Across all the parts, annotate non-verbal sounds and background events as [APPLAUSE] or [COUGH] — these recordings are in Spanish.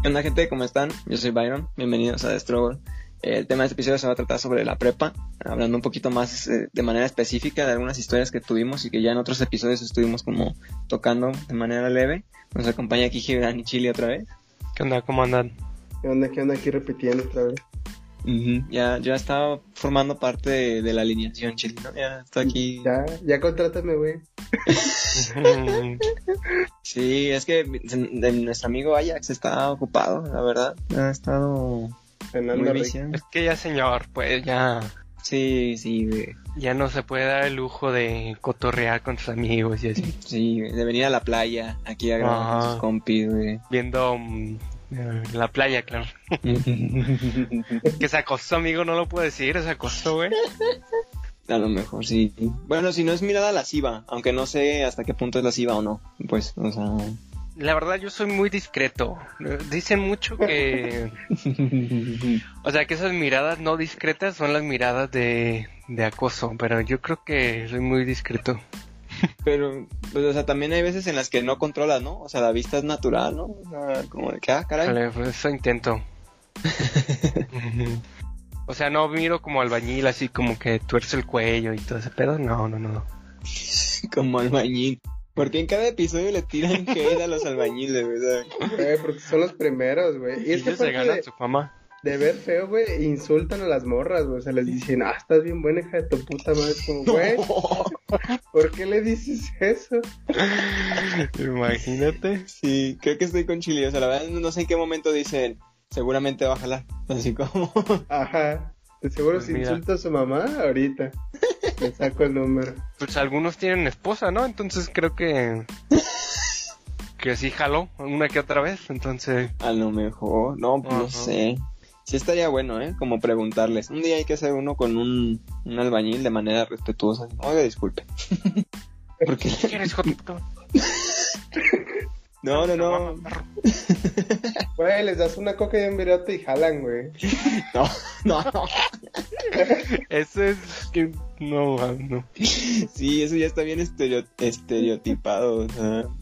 ¿Qué onda gente? ¿Cómo están? Yo soy Byron, bienvenidos a The Struggle. El tema de este episodio se va a tratar sobre la prepa, hablando un poquito más eh, de manera específica de algunas historias que tuvimos y que ya en otros episodios estuvimos como tocando de manera leve. Nos acompaña aquí Gibran y Chile otra vez. ¿Qué onda? ¿Cómo andan? ¿Qué onda? ¿Qué onda? Aquí repitiendo otra vez. Ujú, Ya, ya estaba formando parte de, de la alineación, Chile, ¿no? Ya está aquí. Ya, ya contrátame, güey. [LAUGHS] Sí, es que de nuestro amigo Ajax está ocupado, la verdad. Ha estado Fernando muy es que ya señor, pues ya, Sí, sí, güey. ya no se puede dar el lujo de cotorrear con sus amigos y así. Sí, de venir a la playa, aquí a grabar con sus compis, güey. Viendo la playa, claro. [LAUGHS] Que se acostó, amigo, no lo puedo decir, se acostó, güey. A lo mejor sí. Bueno, si no es mirada lasciva, aunque no sé hasta qué punto es lasciva o no. Pues, o sea. La verdad, yo soy muy discreto. Dicen mucho que... O sea, que esas miradas no discretas son las miradas de, de acoso, pero yo creo que soy muy discreto. Pero, pues, o sea, también hay veces en las que no controlas, ¿no? O sea, la vista es natural, ¿no? O sea, como de que, ah, caray. Híjole, pues eso intento. [LAUGHS] o sea, no miro como albañil así como que tuerce el cuello y todo ese pedo. No, no, no. Como albañil. Porque en cada episodio le tiran [LAUGHS] hate a los albañiles, ¿verdad? Güey, porque son los primeros, güey. Y es que Ellos se ganan de, su fama. De ver feo, güey, insultan a las morras, güey. O sea, les dicen, ah, estás bien buena, hija de tu puta madre. Como, güey, [LAUGHS] ¿por qué le dices eso? Imagínate. Sí, creo que estoy con Chile. O sea, la verdad no sé en qué momento dicen, seguramente va a jalar. [LAUGHS] Así como. Ajá. De seguro Pues si mira. insulta a su mamá, ahorita le saco el número. Pues algunos tienen esposa, ¿no? Entonces creo que... Que sí jaló una que otra vez. Entonces... A lo mejor, no, pues no sé. Sí estaría bueno, ¿eh? Como preguntarles. Un día hay que hacer uno con un, un albañil de manera respetuosa. Oiga, disculpe. [LAUGHS] Porque ¿Qué eres, hijo de puta? no, no, no, [LAUGHS] Güey, les das una coca y un virote y jalan, güey. [LAUGHS] no, no, no. Eso es que... No, no. Sí, eso ya está bien estereo- estereotipado,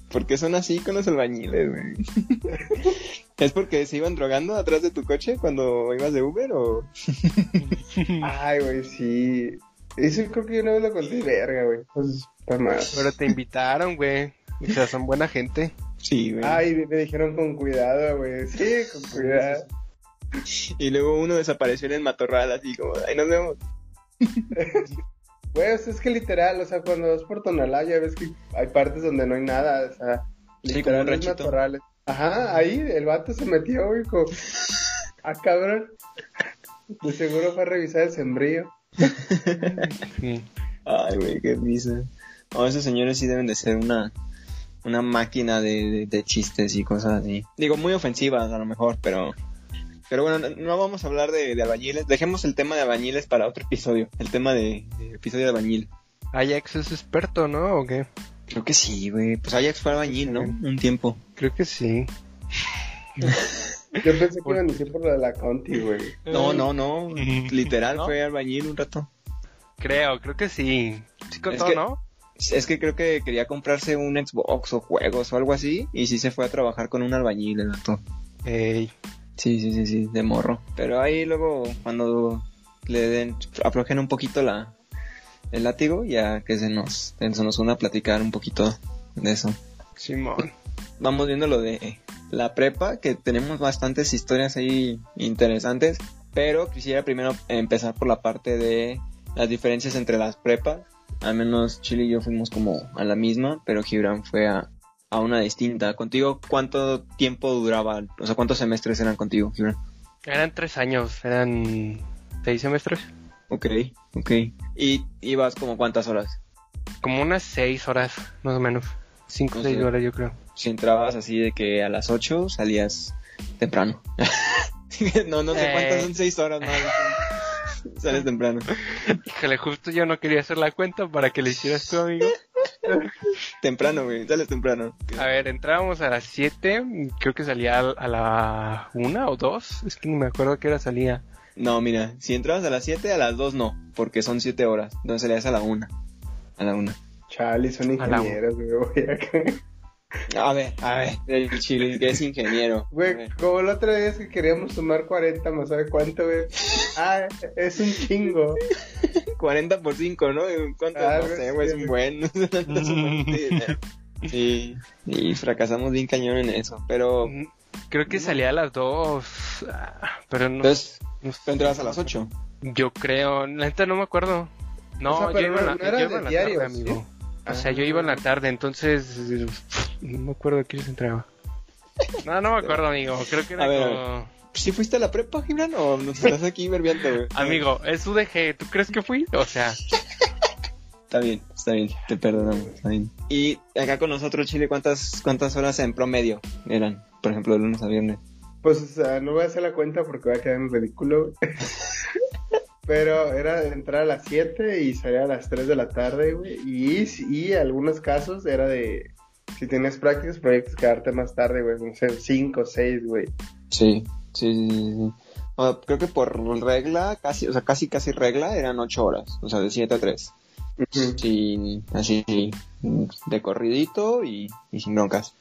sea, ¿por qué son así con los albañiles, güey? [LAUGHS] ¿Es porque se iban drogando atrás de tu coche cuando ibas de Uber o...? Ay, güey, sí. Eso creo que yo una vez lo conté, verga, güey. Pues, mal. Pero te invitaron, güey. O sea, son buena gente. Sí, güey. Ay, me dijeron con cuidado, güey. Sí, con cuidado. Y luego uno desapareció en el matorral así como, ay, nos vemos. [LAUGHS] Güey, o sea, es que literal, o sea, cuando vas por Tonalá ya ves que hay partes donde no hay nada, o sea, Sí, como un literal. Ajá, ahí el vato se metió, güey, como, ah, cabrón. De seguro fue a revisar el sembrío. Sí. Ay, güey, qué risa. Oh, esos señores sí deben de ser una, una máquina de, de- de chistes y cosas así. Digo, muy ofensivas a lo mejor, pero... Pero bueno, no, no vamos a hablar de, de albañiles. Dejemos el tema de albañiles para otro episodio. El tema de, de episodio de albañil. Ajax es experto, ¿no? ¿O qué? Creo que sí, güey. Pues Ajax fue albañil, ¿no? Un tiempo. Creo que sí. [LAUGHS] Yo pensé que iban a decir por lo de la Conti, güey. No, no, no. [LAUGHS] Literal ¿No? fue albañil un rato. Creo, creo que sí. Sí contó, Es que- ¿no? Es que creo que quería comprarse un Xbox o juegos o algo así. Y sí se fue a trabajar con un albañil el vato. Ey. Sí, sí, sí, sí, de morro. Pero ahí luego cuando le den, aflojen un poquito la, el látigo, ya que se nos, se nos une a platicar un poquito de eso. Simón. Vamos viendo lo de la prepa, que tenemos bastantes historias ahí interesantes, pero quisiera primero empezar por la parte de las diferencias entre las prepas. Al menos Chile y yo fuimos como a la misma, pero Gibran fue a, a una distinta. Contigo, ¿cuánto tiempo duraba? O sea, ¿cuántos semestres eran contigo, Gibran? Eran tres años, eran seis semestres. Ok, ok. ¿Y ibas como cuántas horas? Como unas seis horas, más o menos. Cinco o seis sea- horas, yo creo. Si entrabas así de que a las 8 salías temprano. [LAUGHS] no, no sé Eh. cuántas son 6 horas más. [LAUGHS] Sales temprano. Híjole, justo yo no quería hacer la cuenta para que le hicieras tú, amigo. [LAUGHS] Temprano, güey. Sales temprano. A ver, entrábamos a las siete, creo que salía a la una o dos, es que ni me acuerdo qué hora salía. No, mira, si entrabas a las 7, a las 2 no, porque son 7 horas. Entonces salías a la 1. A la 1. Chale, son ingenieros, güey. voy acá. A ver, a ver, el chile, que es ingeniero. A Güey, como la otra vez que queríamos sumar 40, más sabe cuánto, güey. Ah, es un chingo. 40 por 5, ¿no? ¿Cuánto? Ah, no sé, güey, [LAUGHS] es un buen. [LAUGHS] sí, y fracasamos bien cañón en eso. Pero, Creo que salía a las dos. ah, Pero no. entonces, tú entrabas a las 8. Yo creo. La neta no me acuerdo. No, O sea, yo iba la, no- yo iba de en la diario, tarde, ¿sí? O sea, yo iba en la tarde, entonces. No me acuerdo de quién se entraba. No, no me acuerdo, amigo. Creo que era A ver, a como. ¿Sí fuiste a la prepa, Gibran? ¿O nos estás aquí verbiando, güey? Amigo, es UDG. ¿Tú crees que fui? O sea, Está bien, está bien, te perdonamos, está bien. Y acá con nosotros, Chile, ¿cuántas, cuántas horas en promedio eran? Por ejemplo, de lunes a viernes. Pues, o sea, no voy a hacer la cuenta porque voy a quedar en ridículo, güey. [LAUGHS] Pero era entrar a las 7 y salir a las 3 de la tarde, güey. Y, y algunos casos era de, si tienes prácticas, proyectos, quedarte más tarde, güey. No sé, 5 o 6, güey. Sí, sí, sí, sí, sí. Bueno, creo que por regla, casi, o sea, casi, casi regla, eran 8 horas. O sea, de 7 a 3. Ujú. sin así de corridito y, y sin broncas.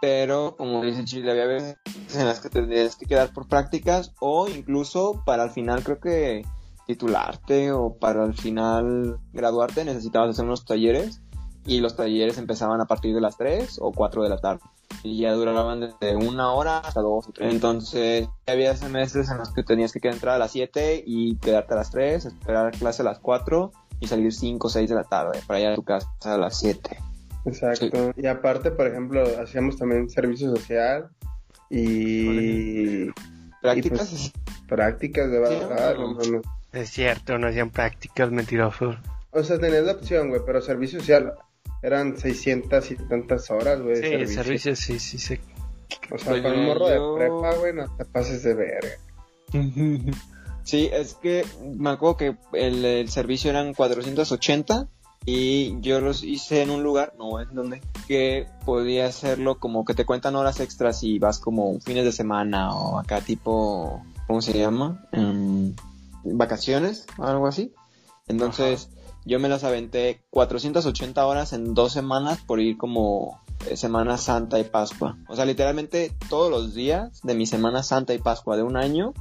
Pero como dice Chile, había veces en las que tendrías que quedar por prácticas o incluso para al final creo que titularte o para al final graduarte necesitabas hacer unos talleres y los talleres empezaban a partir de las 3 o 4 de la tarde y ya duraban desde una hora hasta dos o tres. Entonces había semestres en los que tenías que entrar a las 7 y quedarte a las 3, esperar clase a las 4 y salir 5 o 6 de la tarde para ir a tu casa a las 7. Exacto. Y aparte, por ejemplo, hacíamos también servicio social y Prácticas, pues, prácticas de Sí, verdad. no, no. Es cierto, no hacían prácticas mentirosos. O sea, tenías la opción, güey, pero servicio social eran 600 y tantas horas, güey. Sí, el servicio sí, sí, sí. O sea, Pues con un morro yo- de prepa, güey, no te pases de verga. [LAUGHS] Sí, es que me acuerdo que el, el servicio eran 480 y yo los hice en un lugar, no es donde, que podía hacerlo como que te cuentan horas extras y vas como fines de semana o acá tipo, ¿cómo se llama? Em, vacaciones, algo así. Entonces yo me las aventé 480 horas en dos semanas por ir como eh, Semana Santa y Pascua. O sea, literalmente todos los días de mi Semana Santa y Pascua de un año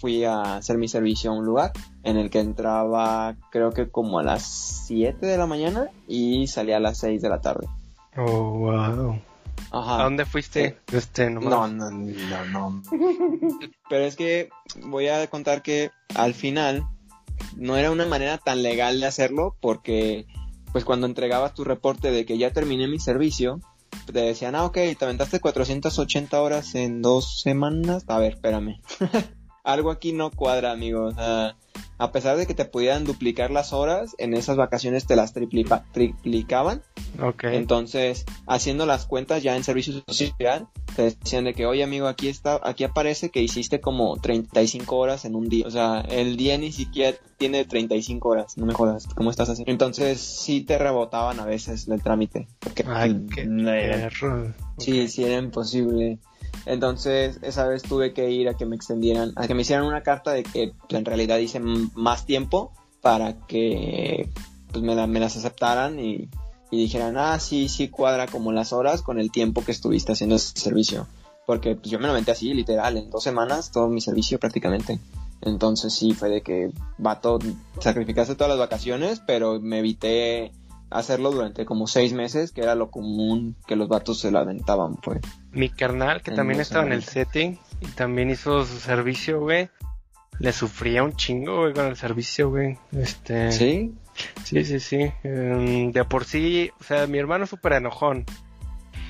fui a hacer mi servicio a un lugar en el que entraba creo que como a las 7 de la mañana y salía a las 6 de la tarde. Oh, wow. Ajá. ¿A dónde fuiste? Este, nomás. No, no, no, no. [LAUGHS] Pero es que voy a contar que al final no era una manera tan legal de hacerlo porque pues cuando entregabas tu reporte de que ya terminé mi servicio, te decían, ah, ok, te aventaste 480 horas en dos semanas. A ver, espérame. [LAUGHS] Algo aquí no cuadra, amigo. O sea, a pesar de que te pudieran duplicar las horas, en esas vacaciones te las triplipa- triplicaban. Ok. Entonces, haciendo las cuentas ya en servicio social, te decían de que, oye amigo, aquí está, aquí aparece que hiciste como 35 horas en un día. O sea, el día ni siquiera tiene 35 horas, no me jodas, ¿cómo estás haciendo? Entonces, sí te rebotaban a veces el trámite. Porque Ay, qué no era- perro. Sí, sí era imposible. Entonces, esa vez tuve que ir a que me extendieran, a que me hicieran una carta de que pues, en realidad hice más tiempo para que pues me, me las aceptaran y, y dijeran, ah, sí, sí cuadra como las horas con el tiempo que estuviste haciendo ese servicio. Porque pues, yo me lo metí así, literal, en dos semanas, todo mi servicio prácticamente. Entonces sí, fue de que, vato, sacrificaste todas las vacaciones, pero me evité hacerlo durante como seis meses, que era lo común que los vatos se la aventaban, pues. Mi carnal, que En también estaba en el setting y también hizo su servicio, güey. Le sufría un chingo, güey, con el servicio, güey. Este... ¿Sí? Sí, sí, sí. Em, de por sí, o sea, mi hermano es súper enojón.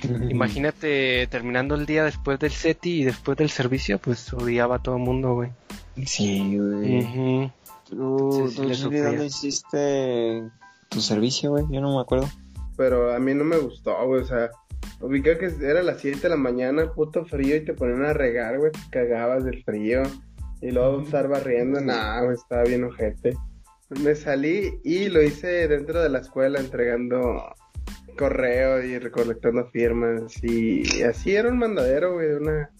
[LAUGHS] Imagínate terminando el día después del SETI y después del servicio, pues odiaba a todo el mundo, güey. Sí, güey. ¿Tú, Sí, sí, tú, le dónde hiciste tu servicio, güey? Yo no me acuerdo. Pero a mí no me gustó, güey, o sea, ubica que era las 7 de la mañana, puto frío, y te ponían a regar, güey, te cagabas del frío. Y luego estar barriendo, nah, güey, estaba bien ojete. Me salí y lo hice dentro de la escuela entregando correo y recolectando firmas y así era un mandadero, güey, de una,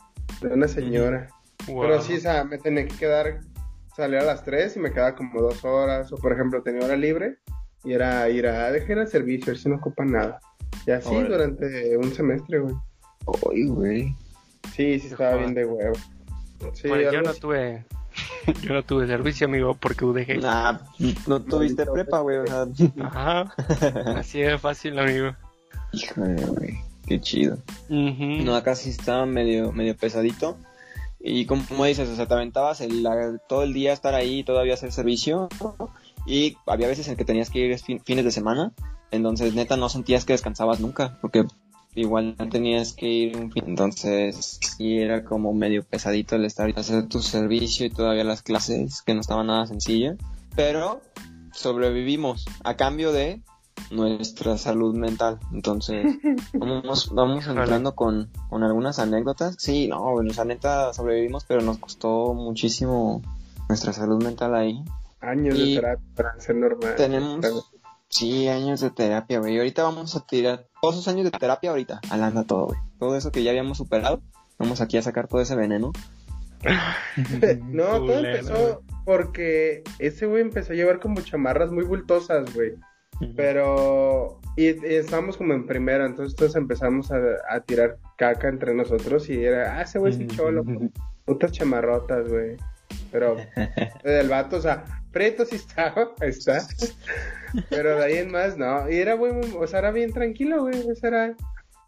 de una señora. Wow. Pero sí, o sea, me tenía que quedar, salir a las 3 y me quedaba como dos horas, o por ejemplo, tenía hora libre y era ir a dejar el servicio, a ver si no ocupan nada. Y así Órale. durante un semestre, güey. Uy, güey. Sí, sí estaba bien de huevo. Sí, Pues yo no así. tuve, [LAUGHS] yo no tuve servicio, amigo, porque UDG. Nah, no tuviste prepa, güey. O sea, Ajá, así de fácil, amigo. híjole, güey. Qué chido. Ujú. No, acá sí estaba medio, medio pesadito. Y como, como dices, o sea, te aventabas el, la- todo el día estar ahí y todavía hacer servicio. Y había veces en que tenías que ir fin- fines de semana. Entonces, neta, no sentías que descansabas nunca. Porque igual tenías que ir un fin. Entonces, sí era como medio pesadito el estar hacer tu servicio y todavía las clases, que no estaban nada sencillas. Pero sobrevivimos a cambio de nuestra salud mental. Entonces, [LAUGHS] vamos, vamos entrando con, con algunas anécdotas. Sí, no, bueno, o sea, neta sobrevivimos, pero nos costó muchísimo nuestra salud mental ahí. Años Y de terapia para ser normal. Tenemos, sí, años de terapia, güey. Y ahorita vamos a tirar todos esos años de terapia ahorita, alanda todo, güey. Todo eso que ya habíamos superado, vamos aquí a sacar todo ese veneno. [LAUGHS] No, todo Culero, empezó porque ese güey empezó a llevar como chamarras muy bultosas, güey. Pero. Y, y estábamos como en primera, entonces todos empezamos a, a tirar caca entre nosotros y era, ah, ese güey es cholo. Putas chamarrotas, güey. Pero [LAUGHS] el vato, o sea, preto sí estaba, está. Pero de ahí en más, no. Y era, güey, o sea, era bien tranquilo, güey. O sea, era,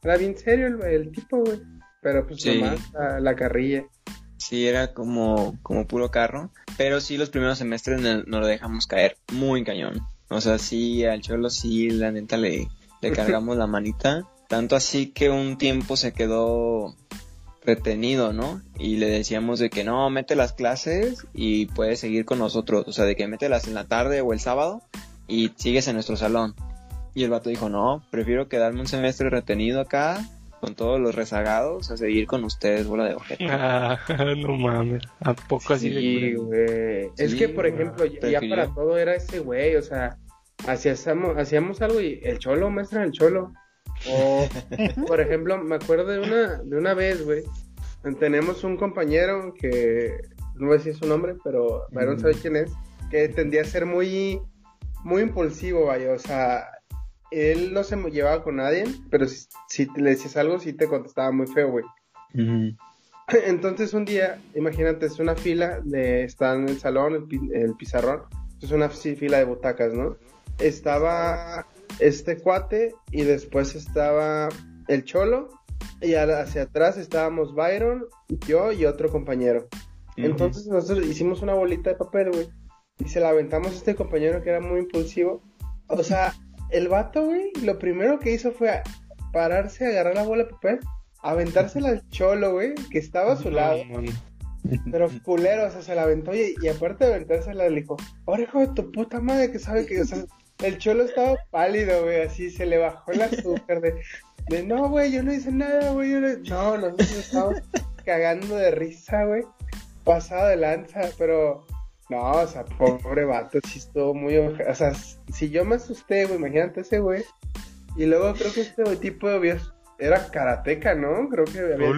era bien serio el, el tipo, güey. Pero pues Sí. nomás la, la carrilla. Sí, era como, como puro carro. Pero sí, los primeros semestres no- nos lo dejamos caer muy cañón. O sea, sí, al cholo sí, la neta le, le [LAUGHS] cargamos la manita. Tanto así que un tiempo se quedó retenido, ¿no? Y le decíamos de que no, mete las clases y puedes seguir con nosotros. O sea, de que mételas en la tarde o el sábado y sigues en nuestro salón. Y el vato dijo, no, prefiero quedarme un semestre retenido acá con todos los rezagados a seguir con ustedes, bola de ojete. [LAUGHS] Ah, no mames. ¿A poco así Sí, güey. es Sí, que, por ejemplo, ya, para todo era ese güey, o sea, hacíamos, hacíamos algo y el cholo, maestra, el cholo. O, por ejemplo, me acuerdo de una, de una vez, güey, tenemos un compañero que, no voy a decir su nombre, pero Byron sabe quién es, que tendía a ser muy, muy impulsivo, vaya, o sea, él no se llevaba con nadie, pero si, si le decías algo, sí te contestaba muy feo, güey. Entonces un día, imagínate, es una fila de, está en el salón, el, el pizarrón, es una fila de butacas, ¿no? Estaba este cuate y después estaba el cholo y hacia atrás estábamos Byron, yo y otro compañero. Entonces nosotros hicimos una bolita de papel, güey, y se la aventamos a este compañero que era muy impulsivo. O sea, [LAUGHS] el vato, güey, lo primero que hizo fue a- pararse, agarrar la bola de papel, aventársela al cholo, güey, que estaba a su lado. Pero culero, o sea, se la aventó y, y aparte de aventársela le dijo, ahora hijo de tu puta madre que sabe que, o sea, el cholo estaba pálido, güey, así se le bajó el azúcar de, de no, güey, yo no hice nada, güey, yo no, no, nosotros estábamos cagando de risa, güey, pasado de lanza, pero, no, o sea, pobre vato, sí estuvo muy, o sea, si yo me asusté, güey, imagínate ese güey, y luego creo que este tipo había, era karateca, ¿no? Creo que había...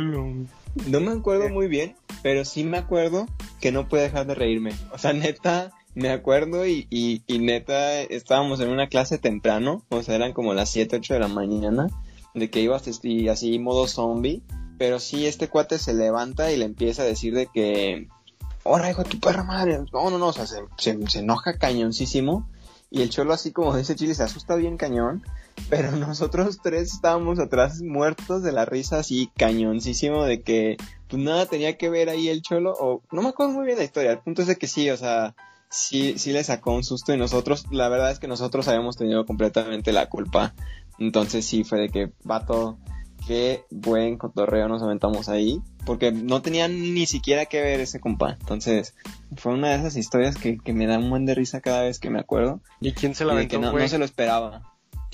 No me acuerdo muy bien, pero sí me acuerdo que no pude dejar de reírme. O sea, neta, me acuerdo y, y, y neta estábamos en una clase temprano, o sea, eran como las 7, 8 de la mañana, de que ibas así, así modo zombie, pero sí este cuate se levanta y le empieza a decir de que, ahora hijo de tu perra madre, no, no, no, o sea, se, se, se enoja cañoncísimo. Y el cholo así como dice Chile se asusta bien cañón. Pero [LAUGHS] nosotros tres estábamos atrás muertos de la risa así cañoncísimo de que pues nada tenía que ver ahí el cholo o no me acuerdo muy bien la historia. El punto es de que sí, o sea, sí, sí le sacó un susto y nosotros, la verdad es que nosotros habíamos tenido completamente la culpa. Entonces sí fue de que vato, qué buen cotorreo nos aventamos ahí. Porque no tenía ni siquiera que ver ese compa. Entonces fue una de esas historias que, que me da un buen de risa cada vez que me acuerdo. ¿Y quién se Y la de que aventó, no, se lo esperaba.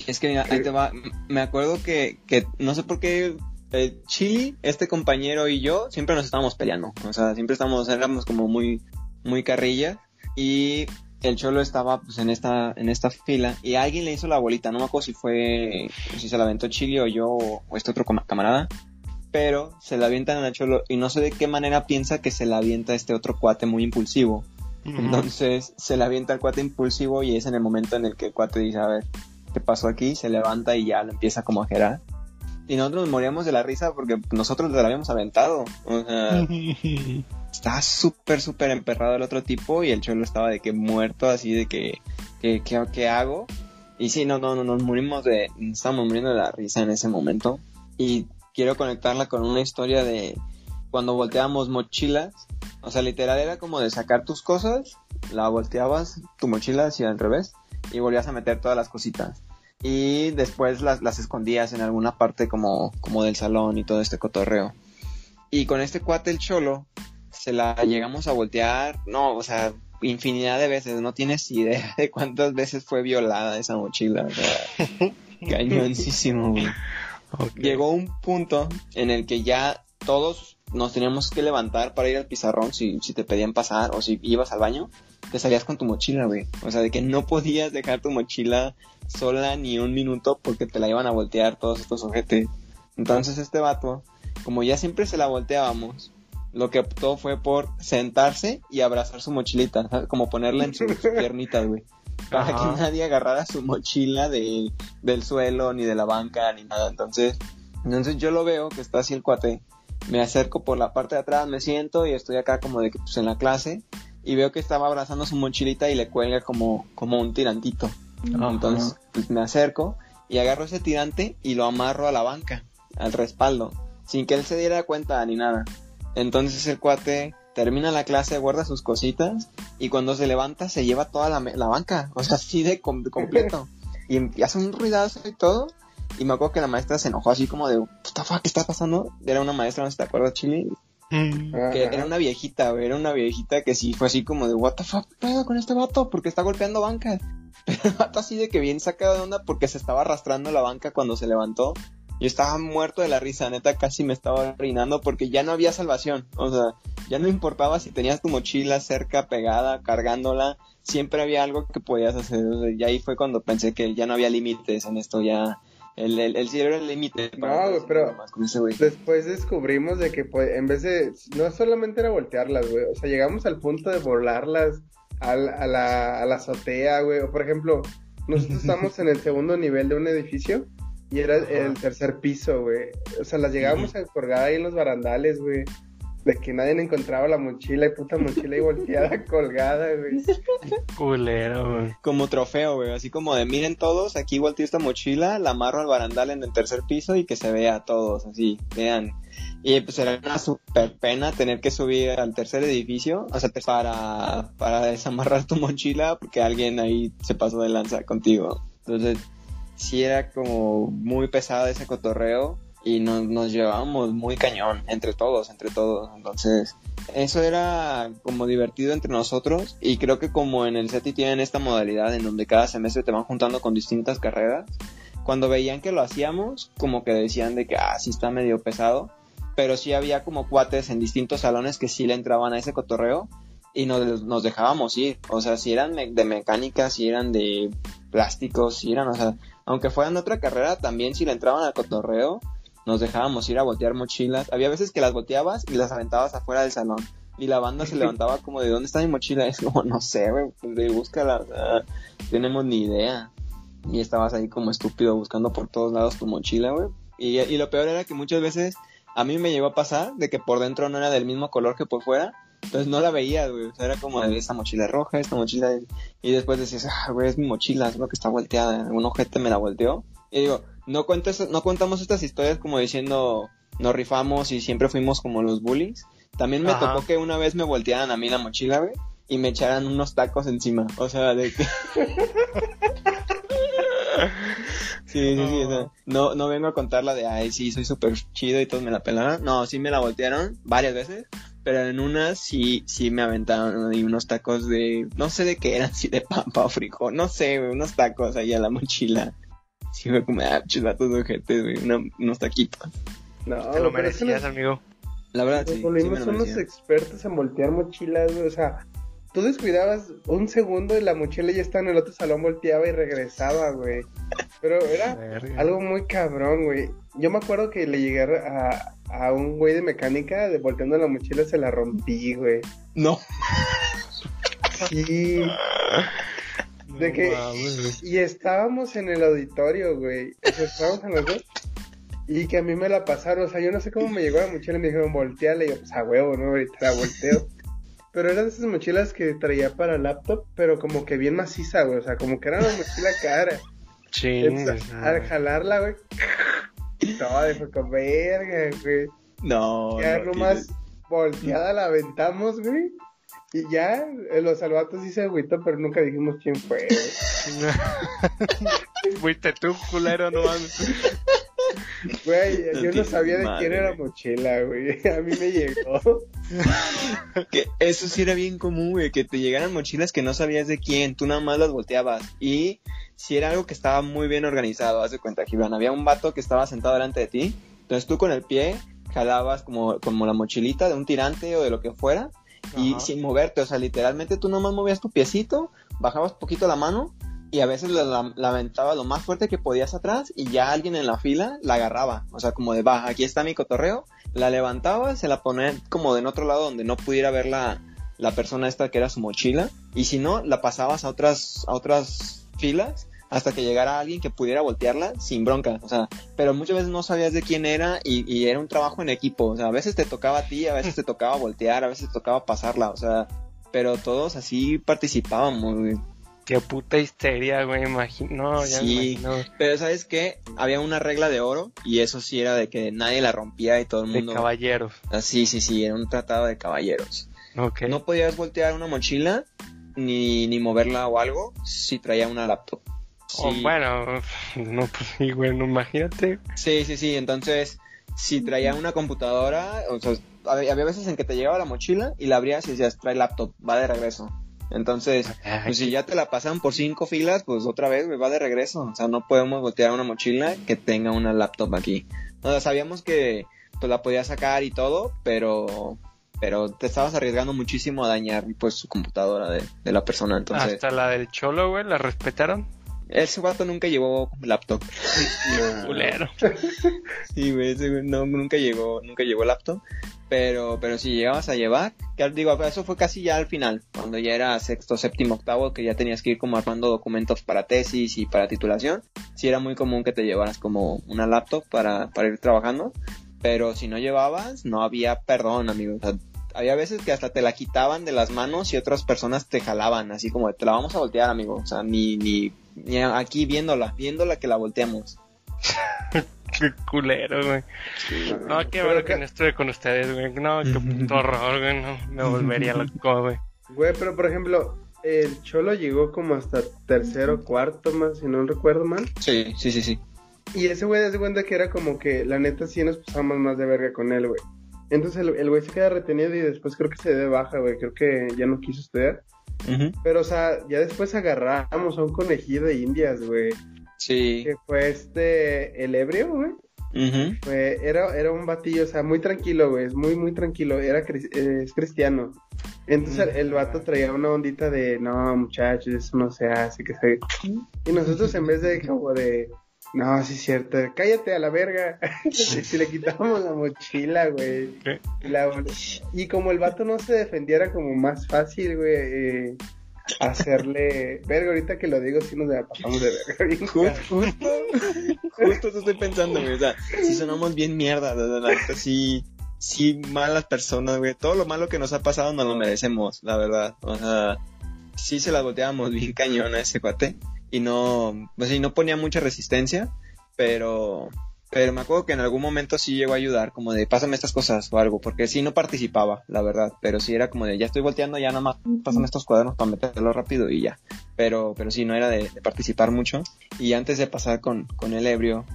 Es que mira, ahí te va. Me acuerdo que, que no sé por qué eh, Chili, este compañero y yo siempre nos estábamos peleando. O sea, siempre estábamos, éramos como muy, muy carrilla. Y el cholo estaba pues en esta, en esta fila y alguien le hizo la bolita. No me acuerdo si fue, si se la aventó Chili o yo o, este otro cama- camarada. Pero se la avientan al cholo y no sé de qué manera piensa que se la avienta este otro cuate muy impulsivo. Entonces se la avienta al cuate impulsivo y es en el momento en el que el cuate dice, a ver, ¿qué pasó aquí? Se levanta y ya lo empieza como a gerar. Y nosotros nos moríamos de la risa porque nosotros lo habíamos aventado. O sea, [LAUGHS] estaba súper, súper emperrado el otro tipo y el cholo estaba de que muerto, así de que, que, que- ¿qué hago? Y sí, no, no, no, nos morimos de, nos estábamos muriendo de la risa en ese momento. Y quiero conectarla con una historia de cuando volteábamos mochilas. O sea, literal era como de sacar tus cosas, la volteabas, tu mochila hacia al revés, y volvías a meter todas las cositas. Y después las, las escondías en alguna parte como, como del salón y todo este cotorreo. Y con este cuate el cholo, se la llegamos a voltear, no, o sea, infinidad de veces, no tienes idea de cuántas veces fue violada esa mochila, o sea, [LAUGHS] cañoncísimo, güey. Llegó un punto en el que ya todos nos teníamos que levantar para ir al pizarrón si, si te pedían pasar o si ibas al baño, te salías con tu mochila, güey. O sea, de que no podías dejar tu mochila sola ni un minuto porque te la iban a voltear todos estos ojetes. Entonces este vato, como ya siempre se la volteábamos, lo que optó fue por sentarse y abrazar su mochilita, ¿sabes? como ponerla en sus [LAUGHS] piernitas, güey. Para Ajá. que nadie agarrara su mochila de, del suelo, ni de la banca, ni nada. Entonces, entonces yo lo veo que está así el cuate. Me acerco por la parte de atrás, me siento y estoy acá como de que pues en la clase. Y veo que estaba abrazando su mochilita y le cuelga como, como un tirantito. Ajá. Entonces, pues me acerco y agarro ese tirante y lo amarro a la banca, al respaldo, sin que él se diera cuenta ni nada. Entonces el cuate termina la clase, guarda sus cositas y cuando se levanta se lleva toda la, banca, o sea, así de, com- de completo. Y, em- y hace un ruidazo y todo. Y me acuerdo que la maestra se enojó así como de, puta fuck, ¿qué está pasando? Era una maestra, no sé si te acuerdas, Chile, Mm. que era una viejita, güey, era una viejita que sí fue así como de, what the fuck, ¿qué pedo con este vato? Porque está golpeando banca. [LAUGHS] Pero el vato así de que bien sacado de onda porque se estaba arrastrando la banca cuando se levantó. Yo estaba muerto de la risa, neta, casi me estaba orinando porque ya no había salvación. O sea, ya no importaba si tenías tu mochila cerca, pegada, cargándola, siempre había algo que podías hacer. O sea, y ahí fue cuando pensé que ya no había límites en esto, ya el, el, el cielo era el límite. No, güey, pero-. Después descubrimos de que pues, en vez de, no solamente era voltearlas, güey, o sea, llegamos al punto de volarlas al- a, la, a la azotea, güey, o por ejemplo, nosotros [LAUGHS] estamos en el segundo nivel de un edificio y era el tercer piso, güey, o sea, las llegábamos a colgar ahí en los barandales, güey, de que nadie encontraba la mochila y puta mochila y volteada [LAUGHS] colgada, güey. Culero, güey. como trofeo, güey, así como de miren todos, aquí volteé esta mochila, la amarro al barandal en el tercer piso y que se vea a todos, así, vean. Y pues era una super pena tener que subir al tercer edificio, o sea, para, para desamarrar tu mochila porque alguien ahí se pasó de lanza contigo. Entonces, sí era como muy pesado ese cotorreo y nos, nos llevábamos muy cañón, entre todos, entre todos. Entonces, eso era como divertido entre nosotros y creo que como en el SETI tienen esta modalidad en donde cada semestre te van juntando con distintas carreras, cuando veían que lo hacíamos, como que decían de que, ah, sí está medio pesado, pero sí había como cuates en distintos salones que sí le entraban a ese cotorreo y nos, nos dejábamos ir, o sea, si eran de mecánica, si eran de plásticos, si eran, o sea, aunque fueran otra carrera, también si le entraban al cotorreo, nos dejábamos ir a voltear mochilas. Había veces que las volteabas y las aventabas afuera del salón. Y la banda se [LAUGHS] levantaba como de ¿dónde está mi mochila? Es como, no sé, güey, pues de búscala. tenemos ni idea. Y estabas ahí como estúpido buscando por todos lados tu mochila, güey. Y, y lo peor era que muchas veces a mí me llegó a pasar de que por dentro no era del mismo color que por fuera. Entonces no la veías, güey. O sea, era como de esta mochila roja, esta mochila. Y después decías, ah, güey, es mi mochila, es lo que está volteada. Un ojete me la volteó. Y digo, no, cuentes, no contamos estas historias como diciendo, nos rifamos y siempre fuimos como los bullies. También me Ajá. tocó que una vez me voltearan a mí la mochila, güey, y me echaran unos tacos encima. O sea, de que... [LAUGHS] Sí, sí, sí. o sea, no, no vengo a contarla de, ay, sí, soy súper chido y todos me la pelaron. No, sí me la voltearon varias veces. Pero en una sí, sí me aventaron ahí unos tacos de, no sé de qué eran, [LAUGHS] si de pampa o frijol, no sé, unos tacos ahí a la mochila. Sí, fue como, ah, chilatos de ojete, güey, una- unos taquitos. No, Te lo merecías, nos- amigo. La verdad, nos sí, sí me volvimos lo unos expertos en voltear mochilas, güey, o sea, tú descuidabas un segundo y la mochila ya estaba en el otro salón, volteaba y regresaba, güey. Pero era algo muy cabrón, güey. Yo me acuerdo que le llegué a, a un güey de mecánica, de volteando la mochila, se la rompí, güey. No, Sí, De que, y estábamos en el auditorio, güey. O sea, estábamos en los dos. Y que a mí me la pasaron. O sea, yo no sé cómo me llegó la mochila y me dijeron, volteale. Y yo, pues a huevo, ¿no? Ahorita la volteo. Pero eran esas mochilas que traía para laptop, pero como que bien maciza, güey. O sea, como que era una mochila cara. [LAUGHS] Sí. Al jalarla, güey. Todo de fue con verga, güey. No. Ya no, nomás volteada la aventamos, güey. Y ya, eh, los salvatos sí se agüitó, pero nunca dijimos quién fue, güey. [LAUGHS] Fuiste tú, culero, no mames. Güey, yo no sabía de madre, quién era mochila, güey. [LAUGHS] A mí me llegó. Que eso sí era bien común, güey, que te llegaran mochilas que no sabías de quién, tú nada más las volteabas. Y si era algo que estaba muy bien organizado, haz de cuenta, Gibran, había un vato que estaba sentado delante de ti, entonces tú con el pie jalabas como, como la mochilita de un tirante o de lo que fuera, y sin moverte, o sea, literalmente tú nomás movías tu piecito, bajabas poquito la mano, y a veces la, la, la aventabas lo más fuerte que podías atrás, y ya alguien en la fila la agarraba, o sea, como de, va, aquí está mi cotorreo, la levantaba, se la ponía como de en otro lado donde no pudiera ver la, la persona esta que era su mochila y si no la pasabas a otras a otras filas hasta que llegara alguien que pudiera voltearla sin bronca, o sea, pero muchas veces no sabías de quién era y, y era un trabajo en equipo, o sea, a veces te tocaba a ti, a veces te tocaba voltear, a veces te tocaba pasarla, o sea, pero todos así participábamos, güey. Qué puta histeria, güey, imagino. No, ya Sí. me imagino. Pero sabes qué, había una regla de oro y eso sí era de que nadie la rompía y todo el De mundo. caballeros. Ah, sí, sí, sí, era un tratado de caballeros. Ok. No podías voltear una mochila ni, ni moverla o algo si traía una laptop. Sí, Oh, bueno, [LAUGHS] no, pues sí, güey, no, imagínate. sí, sí, sí. Entonces, si traía una computadora, o sea, había había veces en que te llegaba la mochila y la abrías y decías, trae laptop, va de regreso. Entonces, pues si ya te la pasan por cinco filas, pues otra vez, güey, va de regreso. O sea, no podemos voltear una mochila que tenga una laptop aquí. O sea, sabíamos que pues la podías sacar y todo, pero pero te estabas arriesgando muchísimo a dañar pues su computadora de, de la persona. Entonces, Hasta la del cholo, güey, la respetaron. ese vato nunca llevó laptop. [LAUGHS] Culero. Sí, güey, ese güey no, nunca llegó, nunca llegó laptop. Pero, pero si llegabas a llevar, que digo, eso fue casi ya al final, cuando ya era sexto, séptimo, octavo, que ya tenías que ir como armando documentos para tesis y para titulación. Sí era muy común que te llevaras como una laptop para, para ir trabajando. Pero si no llevabas, no había perdón, amigo. Había veces que hasta te la quitaban de las manos y otras personas te jalaban, así como, te la vamos a voltear, amigo. O sea, ni, ni aquí viéndola, viéndola que la volteamos. [LAUGHS] Qué culero, güey. No, qué bueno que no estuve con ustedes, güey. No, qué [LAUGHS] puto horror, güey. No, me volvería [LAUGHS] loco, güey. Güey, pero por ejemplo, el Cholo llegó como hasta tercero, cuarto más, si no recuerdo mal. Sí, sí, sí, sí. Y ese güey se cuenta que era como que la neta sí nos pasamos más de verga con él, güey. Entonces el el güey se queda retenido y después creo que se dé baja, güey. Creo que ya no quiso estudiar. Pero, o sea, ya después agarramos a un conejillo de indias, güey. Sí. Que fue este, el ebrio, güey. Fue, era, era un batillo, o sea, muy tranquilo, güey. Es muy, muy tranquilo. Era, cri- eh, es cristiano. Entonces el, el vato traía una ondita de, no, muchachos, eso no se hace, que se... Y nosotros en vez de como de, no, sí es cierto, cállate a la verga. [LAUGHS] y si le quitábamos la mochila, güey. Y como el vato no se defendiera como más fácil, güey, eh, hacerle... Verga, ahorita que lo digo, sí nos la pasamos de verga. bien Ju- Justo, justo eso estoy pensando, güey. O sea, si sonamos bien mierda, la sí, sí, malas personas, güey. Todo lo malo que nos ha pasado nos lo merecemos, la verdad. O sea, sí se las volteábamos bien cañón a ese cuate. Y no, pues sí, no ponía mucha resistencia, pero, pero me acuerdo que en algún momento sí llegó a ayudar, como de pásame estas cosas o algo, porque sí no participaba, la verdad. Pero sí era como de ya estoy volteando, ya nada más pásame estos cuadernos para meterlo rápido y ya. Pero, pero sí no era de- de participar mucho. Y antes de pasar con, con el ebrio,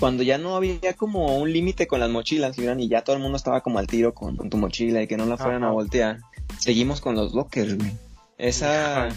cuando ya no había como un límite con las mochilas, y ya todo el mundo estaba como al tiro con, con tu mochila y que no la fueran Ajá. a voltear, seguimos con los lockers, güey. Esa,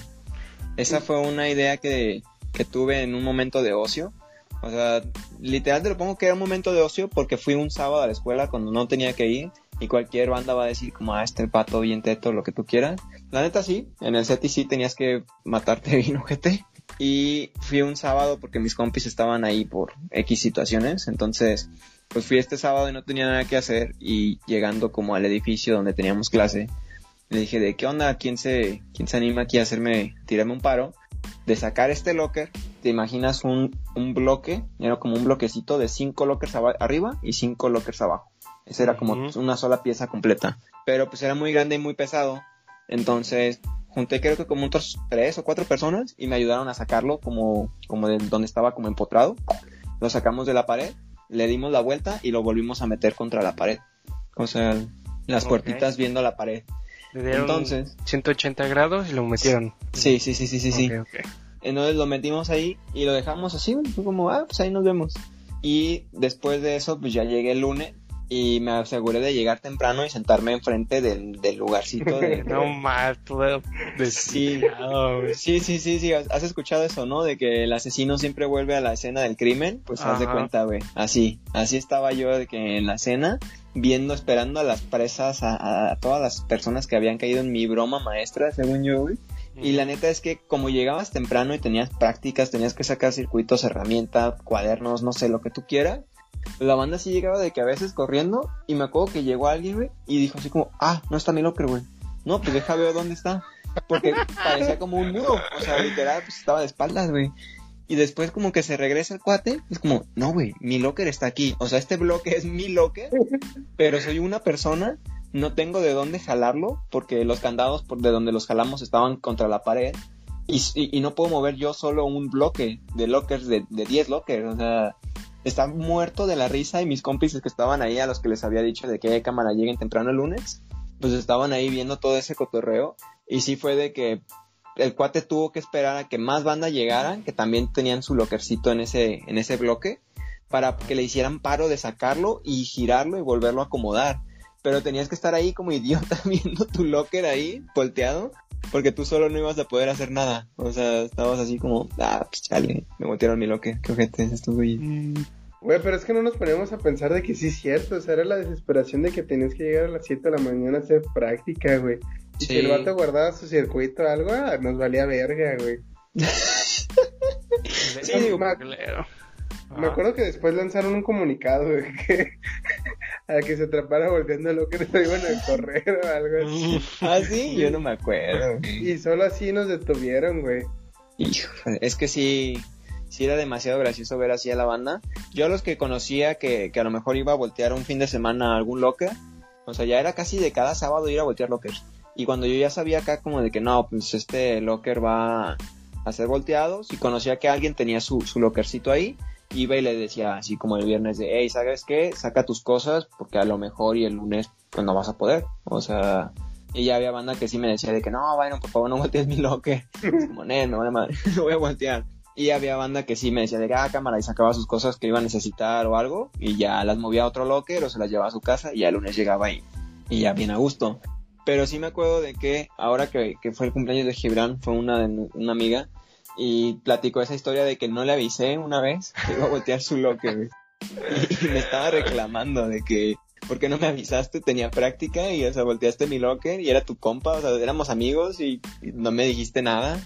esa fue una idea que, que tuve en un momento de ocio. O sea, literal te lo pongo que era un momento de ocio porque fui un sábado a la escuela cuando no tenía que ir y cualquier banda va a decir como, ah, este pato bien teto, lo que tú quieras. La neta sí, en el SETI sí tenías que matarte [LAUGHS] bien, ojete. Y fui un sábado porque mis compis estaban ahí por X situaciones. Entonces, pues fui este sábado y no tenía nada que hacer. Y llegando como al edificio donde teníamos clase, le dije de qué onda, quién se, quién se anima aquí a hacerme, tirarme un paro. De sacar este locker, te imaginas un, un bloque, era como un bloquecito de cinco lockers arriba y cinco lockers abajo. Esa era como una sola pieza completa. Pero pues era muy grande y muy pesado. Entonces junté creo que como otros tres o cuatro personas y me ayudaron a sacarlo como, como de donde estaba como empotrado. Lo sacamos de la pared, le dimos la vuelta y lo volvimos a meter contra la pared. O sea, las puertitas viendo la pared. Le dieron Entonces- 180 grados y lo metieron. Sí, sí, sí, sí, sí, sí. Ok, ok. Entonces lo metimos ahí y lo dejamos así, fue como, ah, pues ahí nos vemos. Y después de eso, pues ya llegué el lunes y me aseguré de llegar temprano y sentarme enfrente del, del lugarcito de... [LAUGHS] No más, todo Sí. Sí, sí, sí, sí, has escuchado eso, ¿no? De que el asesino siempre vuelve a la escena del crimen, pues haz de cuenta, güey. Así, así estaba yo de que en la escena, viendo, esperando a las presas, a, a todas las personas que habían caído en mi broma maestra, según yo, güey. Y la neta es que como llegabas temprano y tenías prácticas, tenías que sacar circuitos, herramientas, cuadernos, no sé, lo que tú quieras. La banda sí llegaba de que a veces corriendo y me acuerdo que llegó alguien, güey, y dijo así como, ah, no está mi locker, güey. No, pues deja ver dónde está. Porque parecía como un muro, o sea, literal, pues estaba de espaldas, güey. Y después como que se regresa el cuate, es como, no, güey, mi locker está aquí. O sea, este bloque es mi locker, pero soy una persona, no tengo de dónde jalarlo, porque los candados por de donde los jalamos estaban contra la pared. Y, y- no puedo mover yo solo un bloque de lockers, de, de 10 lockers. O sea, está muerto de la risa y mis cómplices que estaban ahí, a los que les había dicho de que cámara lleguen temprano el lunes, pues estaban ahí viendo todo ese cotorreo. Y sí fue de que el cuate tuvo que esperar a que más banda llegaran, que también tenían su lockercito en ese, en ese bloque, para que le hicieran paro de sacarlo y girarlo y volverlo a acomodar. Pero tenías que estar ahí como idiota [LAUGHS] viendo tu locker ahí, volteado, porque tú solo no ibas a poder hacer nada. O sea, estabas así como, ah, pues chale, me voltearon mi locker, qué ojete es estos güeyes. Mm, Güey, pero es que no nos ponemos a pensar de que sí es cierto. O sea, era la desesperación de que tenías que llegar a las 7 de la mañana a hacer práctica, güey. Y si el vato guardaba su circuito o algo, ah, nos valía verga, güey. [LAUGHS] Sí, digo, Claro. Me acuerdo que después lanzaron un comunicado, güey, [LAUGHS] que a que se atrapara volteando lo que no iban a correr o algo así. Ah, sí, yo no me acuerdo. Y solo así nos detuvieron, güey. Es que sí, sí era demasiado gracioso ver así a la banda. Yo a los que conocía que, que a lo mejor iba a voltear un fin de semana a algún locker, o sea, ya era casi de cada sábado ir a voltear lockers. Y cuando yo ya sabía acá como de que no, pues este locker va a ser volteado, si conocía que alguien tenía su, su lockercito ahí, iba y le decía así como el viernes de, hey, ¿sabes qué? Saca tus cosas porque a lo mejor y el lunes pues no vas a poder. O sea, y ya había banda que sí me decía de que no, Byron, por favor no voltees mi. Es como, "Nel, me vale madre, [LAUGHS] lo voy a voltear. Y había banda que sí me decía de que, ah, cámara, y sacaba sus cosas que iba a necesitar o algo, y ya las movía a otro locker o se las llevaba a su casa, y ya el lunes llegaba ahí, y ya bien a gusto. Pero sí me acuerdo de que ahora que, que fue el cumpleaños de Gibran, fue una, una amiga, y platicó esa historia de que no le avisé una vez [LAUGHS] que iba a voltear su locker. Y, me estaba reclamando de que, ¿por qué no me avisaste? Tenía práctica y, o sea, volteaste mi locker y era tu compa, o sea, éramos amigos y no me dijiste nada.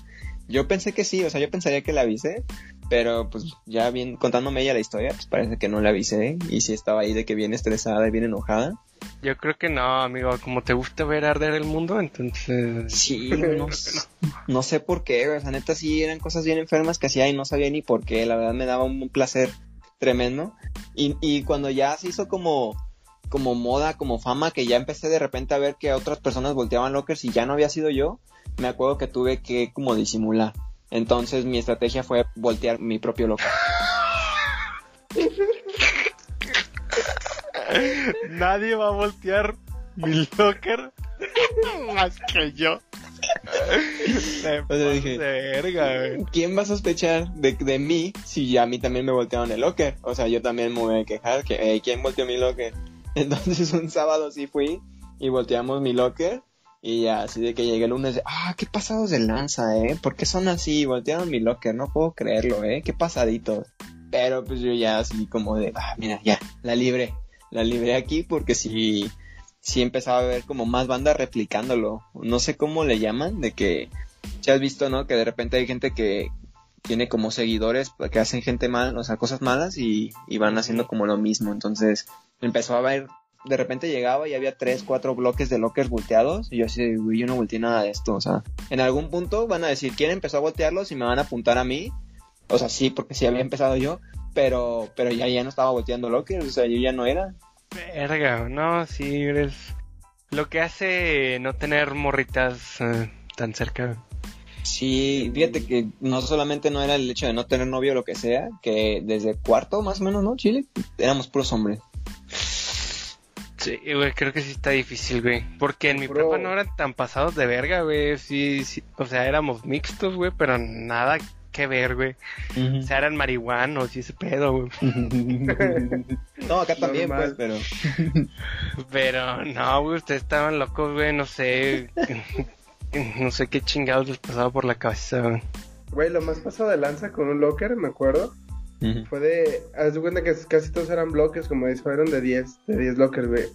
Yo pensé que sí, o sea, yo pensaría que le avisé, pero pues ya bien contándome ella la historia, pues parece que no le avisé y sí estaba ahí de que bien estresada y bien enojada. Yo creo que no, amigo. Como te gusta ver arder el mundo, entonces. Sí, no, sé por qué, o sea, neta sí eran cosas bien enfermas que hacía y no sabía ni por qué, la verdad me daba un placer tremendo. Y, y cuando ya se hizo como, como moda, como fama, que ya empecé de repente a ver que otras personas volteaban lockers y ya no había sido yo, me acuerdo que tuve que como disimular. Entonces mi estrategia fue voltear mi propio locker. Nadie va a voltear mi locker [LAUGHS] más que yo. O sea, dije- verga. ¿Quién va a sospechar de, de mí si a mí también me voltearon el locker? O sea, yo también me voy a quejar que, "Ey, ¿quién volteó mi locker? [LAUGHS] Entonces un sábado sí fui y volteamos mi locker y ya así de que llegué el lunes, ah, qué pasados de lanza, eh, ¿por qué son así? Voltearon mi locker, no puedo creerlo, eh, qué pasaditos. Pero pues yo ya así como de, ah, mira, ya, la libré, la libré aquí porque sí, sí empezaba a ver como más bandas replicándolo. No sé cómo le llaman, de que ya has visto, ¿no? Que de repente hay gente que tiene como seguidores que hacen gente mal, o sea, cosas malas y, y van haciendo como lo mismo. Entonces empezó a ver de repente llegaba y había tres, cuatro bloques de lockers volteados. Y yo así, güey, yo no volteé nada de esto. O sea, en algún punto van a decir quién empezó a voltearlos y me van a apuntar a mí. O sea, sí, porque sí había empezado yo. Pero, pero ya, ya no estaba volteando lockers. O sea, yo ya no era. Verga, no, sí, eres lo que hace no tener morritas eh, tan cerca. Sí, fíjate que no solamente no era el hecho de no tener novio o lo que sea, que desde cuarto más o menos, ¿no? Chile, éramos puros hombres. Sí, güey, creo que sí está difícil, güey. Porque en mi Bro. prepa no eran tan pasados de verga, güey. Sí, sí, o sea, éramos mixtos, güey, pero nada que ver, güey. O sea, eran marihuanos y ese pedo, güey. [LAUGHS] no, acá también, Normal. pues, pero... [LAUGHS] Pero no, güey, ustedes estaban locos, güey, no sé. [LAUGHS] No sé qué chingados les pasaba por la cabeza, güey. Güey, lo más pasado de lanza con un locker, me acuerdo, Fue de... Haz de cuenta que casi todos eran bloques, como dices, fueron de 10, de 10 lockers, güey.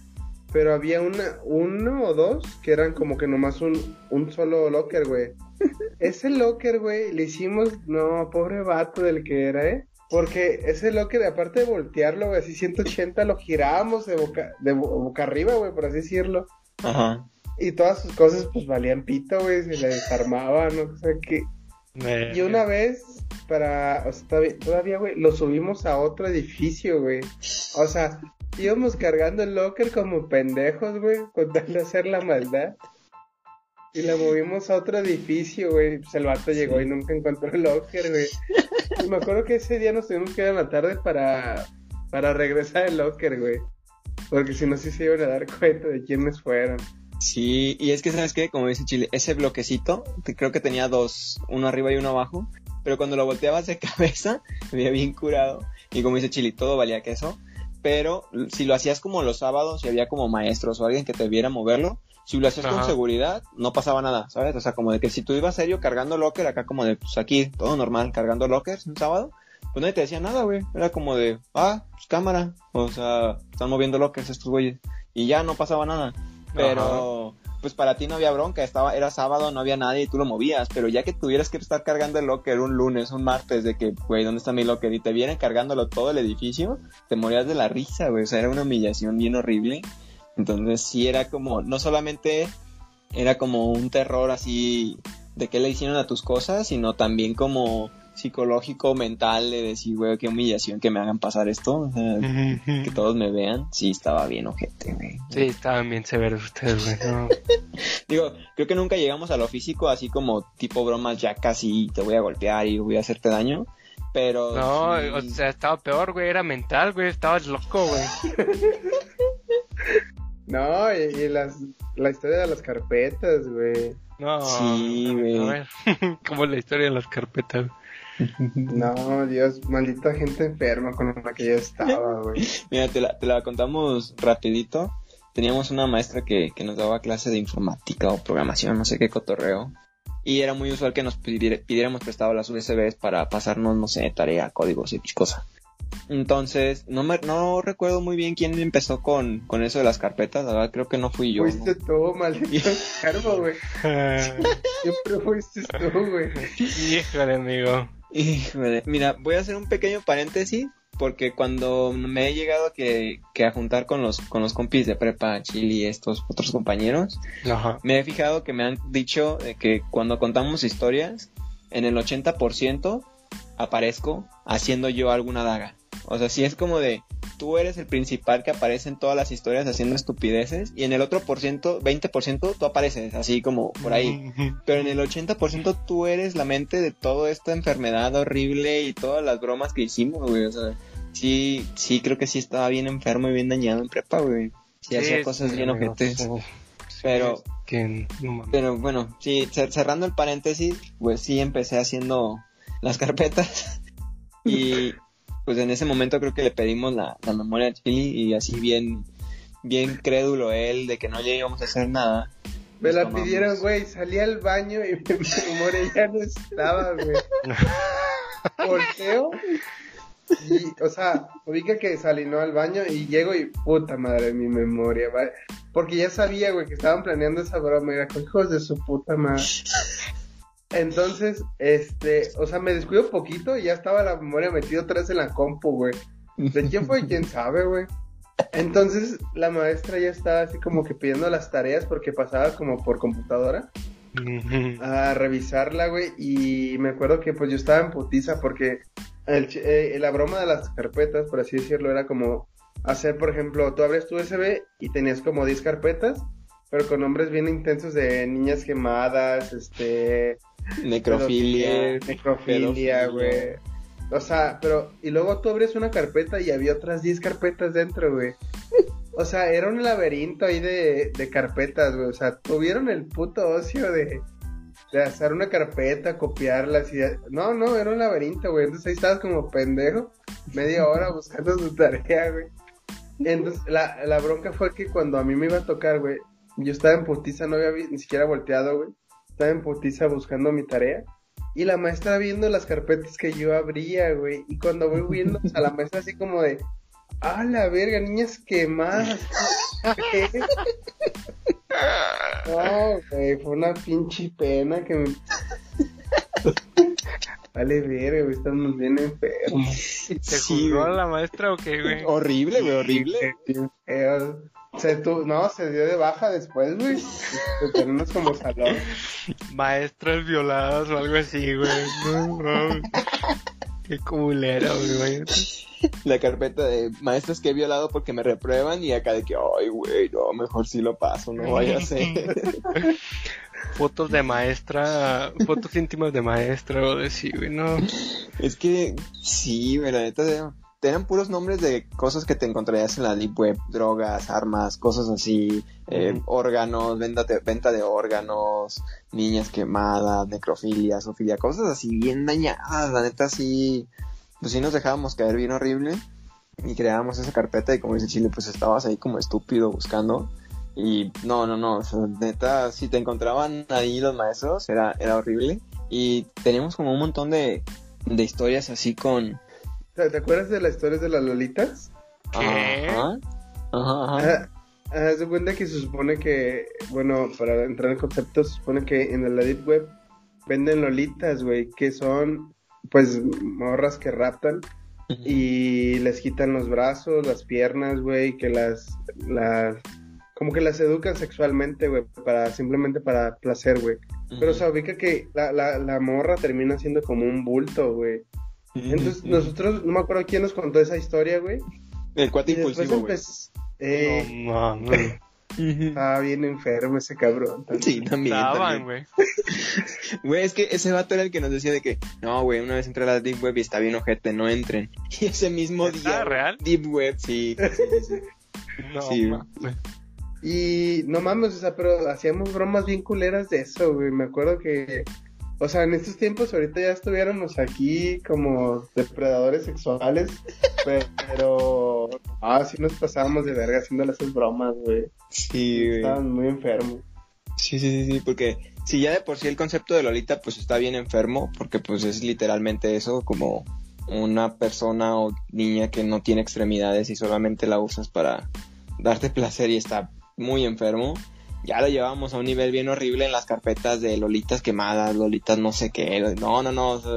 Pero había una, uno o dos que eran como que nomás un, un solo locker, güey. [LAUGHS] Ese locker, güey, le hicimos, no, pobre vato del que era, ¿eh? Porque ese locker, aparte de voltearlo, güey, así 180, lo girábamos de boca, de bo- boca arriba, güey, por así decirlo. Ajá. Y todas sus cosas, pues, valían pito, güey, se le desarmaban, ¿no? O sea, que... Y una vez, para, o sea, todavía, güey, lo subimos a otro edificio, güey. O sea, íbamos cargando el locker como pendejos, güey, con tal de hacer la maldad. Y la movimos a otro edificio, güey. Pues el vato llegó y nunca encontró el locker, güey. Y me acuerdo que ese día nos tuvimos que ir en la tarde para, para regresar el locker, güey. Porque si no, sí se iban a dar cuenta de quiénes fueron. Sí, y es que, ¿sabes qué? Como dice Chile, ese bloquecito, te- creo que tenía dos, uno arriba y uno abajo, pero cuando lo volteabas de [LAUGHS] cabeza, me veía bien curado. Y como dice Chile, todo valía queso. Pero si lo hacías como los sábados y había como maestros o alguien que te viera moverlo, si lo hacías con seguridad, no pasaba nada, ¿sabes? O sea, como de que si tú ibas serio cargando locker, acá como de, pues aquí, todo normal, cargando lockers un sábado, pues nadie te decía nada, güey. Era como de, ah, pues cámara. O sea, están moviendo lockers estos güeyes. Y ya no pasaba nada. Pero, pues para ti no había bronca, estaba, era sábado, no había nadie y tú lo movías, pero ya que tuvieras que estar cargando el locker un lunes, un martes, de que, güey, ¿dónde está mi locker? Y te vienen cargándolo todo el edificio, te morías de la risa, güey, o sea, era una humillación bien horrible. Entonces sí era como, no solamente era como un terror así de qué le hicieron a tus cosas, sino también como psicológico, mental, de decir, güey, qué humillación que me hagan pasar esto, o sea, que todos me vean, sí estaba bien ojete, güey. Sí, estaban bien severos ustedes, güey. no. [LAUGHS] Digo, creo que nunca llegamos a lo físico, así como tipo bromas, ya casi te voy a golpear y voy a hacerte daño. Pero. No, sí- o sea, estaba peor, güey, era mental, güey, estabas loco, güey. [LAUGHS] No, y, y las, la historia de las carpetas, güey. No, Sí, güey. a ver, [LAUGHS] como la historia de las carpetas. No, [LAUGHS] Dios, maldita gente enferma con la que yo estaba, güey. Mira, te la, te la contamos rapidito. Teníamos una maestra que, que nos daba clase de informática o programación, no sé qué cotorreo. Y era muy usual que nos pidiera- pidiéramos prestado las USBs para pasarnos, no sé, tarea, códigos y cosa. Entonces, no me, no recuerdo muy bien quién empezó con, con eso de las carpetas, la verdad creo que no fui yo. ¿no? Fuiste tú, maldito [LAUGHS] enfermo, güey. [LAUGHS] Siempre fuiste tú, güey. Híjole, amigo. Híjole, mira, voy a hacer un pequeño paréntesis porque cuando me he llegado que, que a juntar con los, con los compis de prepa, Chile y estos otros compañeros, Ajá. me he fijado que me han dicho de que cuando contamos historias, en el 80% aparezco haciendo yo alguna daga. O sea, si es como de, tú eres el principal que aparece en todas las historias haciendo estupideces y en el otro por ciento, 20% tú apareces así como por ahí. Pero en el 80% tú eres la mente de toda esta enfermedad horrible y todas las bromas que hicimos, güey. O sea, sí, sí creo que sí estaba bien enfermo y bien dañado en prepa, güey. Sí, hacía cosas sí, bien ojetes. sí. Pero- Sí, que, no. Pero bueno, sí, cer- cerrando el paréntesis, pues sí empecé haciendo las carpetas. [LAUGHS] y pues en ese momento creo que le pedimos la, la memoria a Chili y así bien, bien crédulo él de que no le íbamos a hacer nada. Me la tomamos- pidieron, güey. Salí al baño y [LAUGHS] mi memoria ya no estaba, güey. [LAUGHS] Volteo. Y, o sea, ubica que salí no al baño y llego y puta madre mi memoria, ¿vale? Porque ya sabía, güey, que estaban planeando esa broma. Y era con hijos de su puta madre. [LAUGHS] Entonces, este, o sea, me descuido un poquito y ya estaba la memoria metida otra vez en la compu, güey. ¿De quién fue? ¿Quién sabe, güey? Entonces la maestra ya estaba así como que pidiendo las tareas porque pasaba como por computadora a revisarla, güey. Y me acuerdo que pues yo estaba en putiza porque el ch- eh, la broma de las carpetas, por así decirlo, era como hacer, por ejemplo, tú abres tu USB y tenías como 10 carpetas, pero con nombres bien intensos de niñas quemadas, este... Necrofilia. Necrofilia, güey. O sea, pero... Y luego tú abres una carpeta y había otras 10 carpetas dentro, güey. O sea, era un laberinto ahí de, de carpetas, güey. O sea, tuvieron el puto ocio de, de hacer una carpeta, copiarlas y... No, no, era un laberinto, güey. Entonces ahí estabas como pendejo, media hora buscando tu tarea, güey. Entonces, la, la bronca fue que cuando a mí me iba a tocar, güey, yo estaba en putiza, no había ni siquiera volteado, güey. Estaba en putiza buscando mi tarea. Y la maestra viendo las carpetas que yo abría, güey. Y cuando voy viendo a la maestra así como de... ¡Ah, la verga, niñas quemadas! ¿Qué? [LAUGHS] No, güey, fue una pinche pena que me... [LAUGHS] Vale, verga, güey, estamos bien enfermos. [LAUGHS] ¿Te Sí, juzgó güey. la maestra o qué, güey? Horrible, güey, horrible. Feo. Se tu... No, se dio de baja después, güey. De tenernos como salón. Maestras violadas o algo así, güey. No, no. Qué culero, güey. La carpeta de maestros que he violado porque me reprueban y acá de que, ay, güey, no, mejor sí lo paso, no vaya a ser. [LAUGHS] Fotos de maestra, fotos íntimas de maestra o de sí, güey, no. es que sí, güey, la neta, eran puros nombres de cosas que te encontrarías en la deep web, drogas, armas, cosas así, eh, órganos, venta de, venta de órganos, niñas quemadas, necrofilia, zoofilia, cosas así bien dañadas, la neta sí, pues sí nos dejábamos caer bien horrible y creábamos esa carpeta y como dice Chile, pues estabas ahí como estúpido buscando y no, no, no, o sea, neta, si te encontraban ahí los maestros era, era horrible y teníamos como un montón de, de historias así con... ¿Te, acuerdas de las historias de las lolitas? ¿Qué? Ajá, ajá, ajá. Ah, Haz de cuenta que se supone que, bueno, para entrar en concepto, se supone que en la Deep Web venden lolitas, güey, que son, pues, morras que raptan y les quitan los brazos, las piernas, güey, que las, las, como que las educan sexualmente, güey, para, simplemente para placer, güey. Pero se ubica que la, la, la morra termina siendo como un bulto, güey. Entonces, nosotros, no me acuerdo quién nos contó esa historia, güey. El cuate Y después impulsivo, güey. empezó... Eh, No, mames. Ujú. estaba bien enfermo ese cabrón. Sí, también. Estaban, también. güey. [LAUGHS] Güey, es que ese vato era el que nos decía de que, no, güey, una vez entré a la Deep Web y está bien ojete, no entren. [LAUGHS] Y ese mismo ¿Está día. real? Deep Web, sí. sí, sí, sí. [LAUGHS] No, Sí. Y no mames, o sea, pero hacíamos bromas bien culeras de eso, güey. Me acuerdo que, o sea, en estos tiempos ahorita ya estuviéramos aquí como depredadores sexuales, [LAUGHS] pero, ah, sí nos pasábamos de verga haciéndole esas bromas, güey. Sí, güey. Estaban muy enfermos. Sí, sí, sí, sí, porque si ya de por sí el concepto de Lolita pues está bien enfermo, porque pues es literalmente eso, como una persona o niña que no tiene extremidades y solamente la usas para darte placer y está muy enfermo. Ya lo llevamos a un nivel bien horrible en las carpetas de Lolitas quemadas, Lolitas no sé qué. No, no, no. o sea,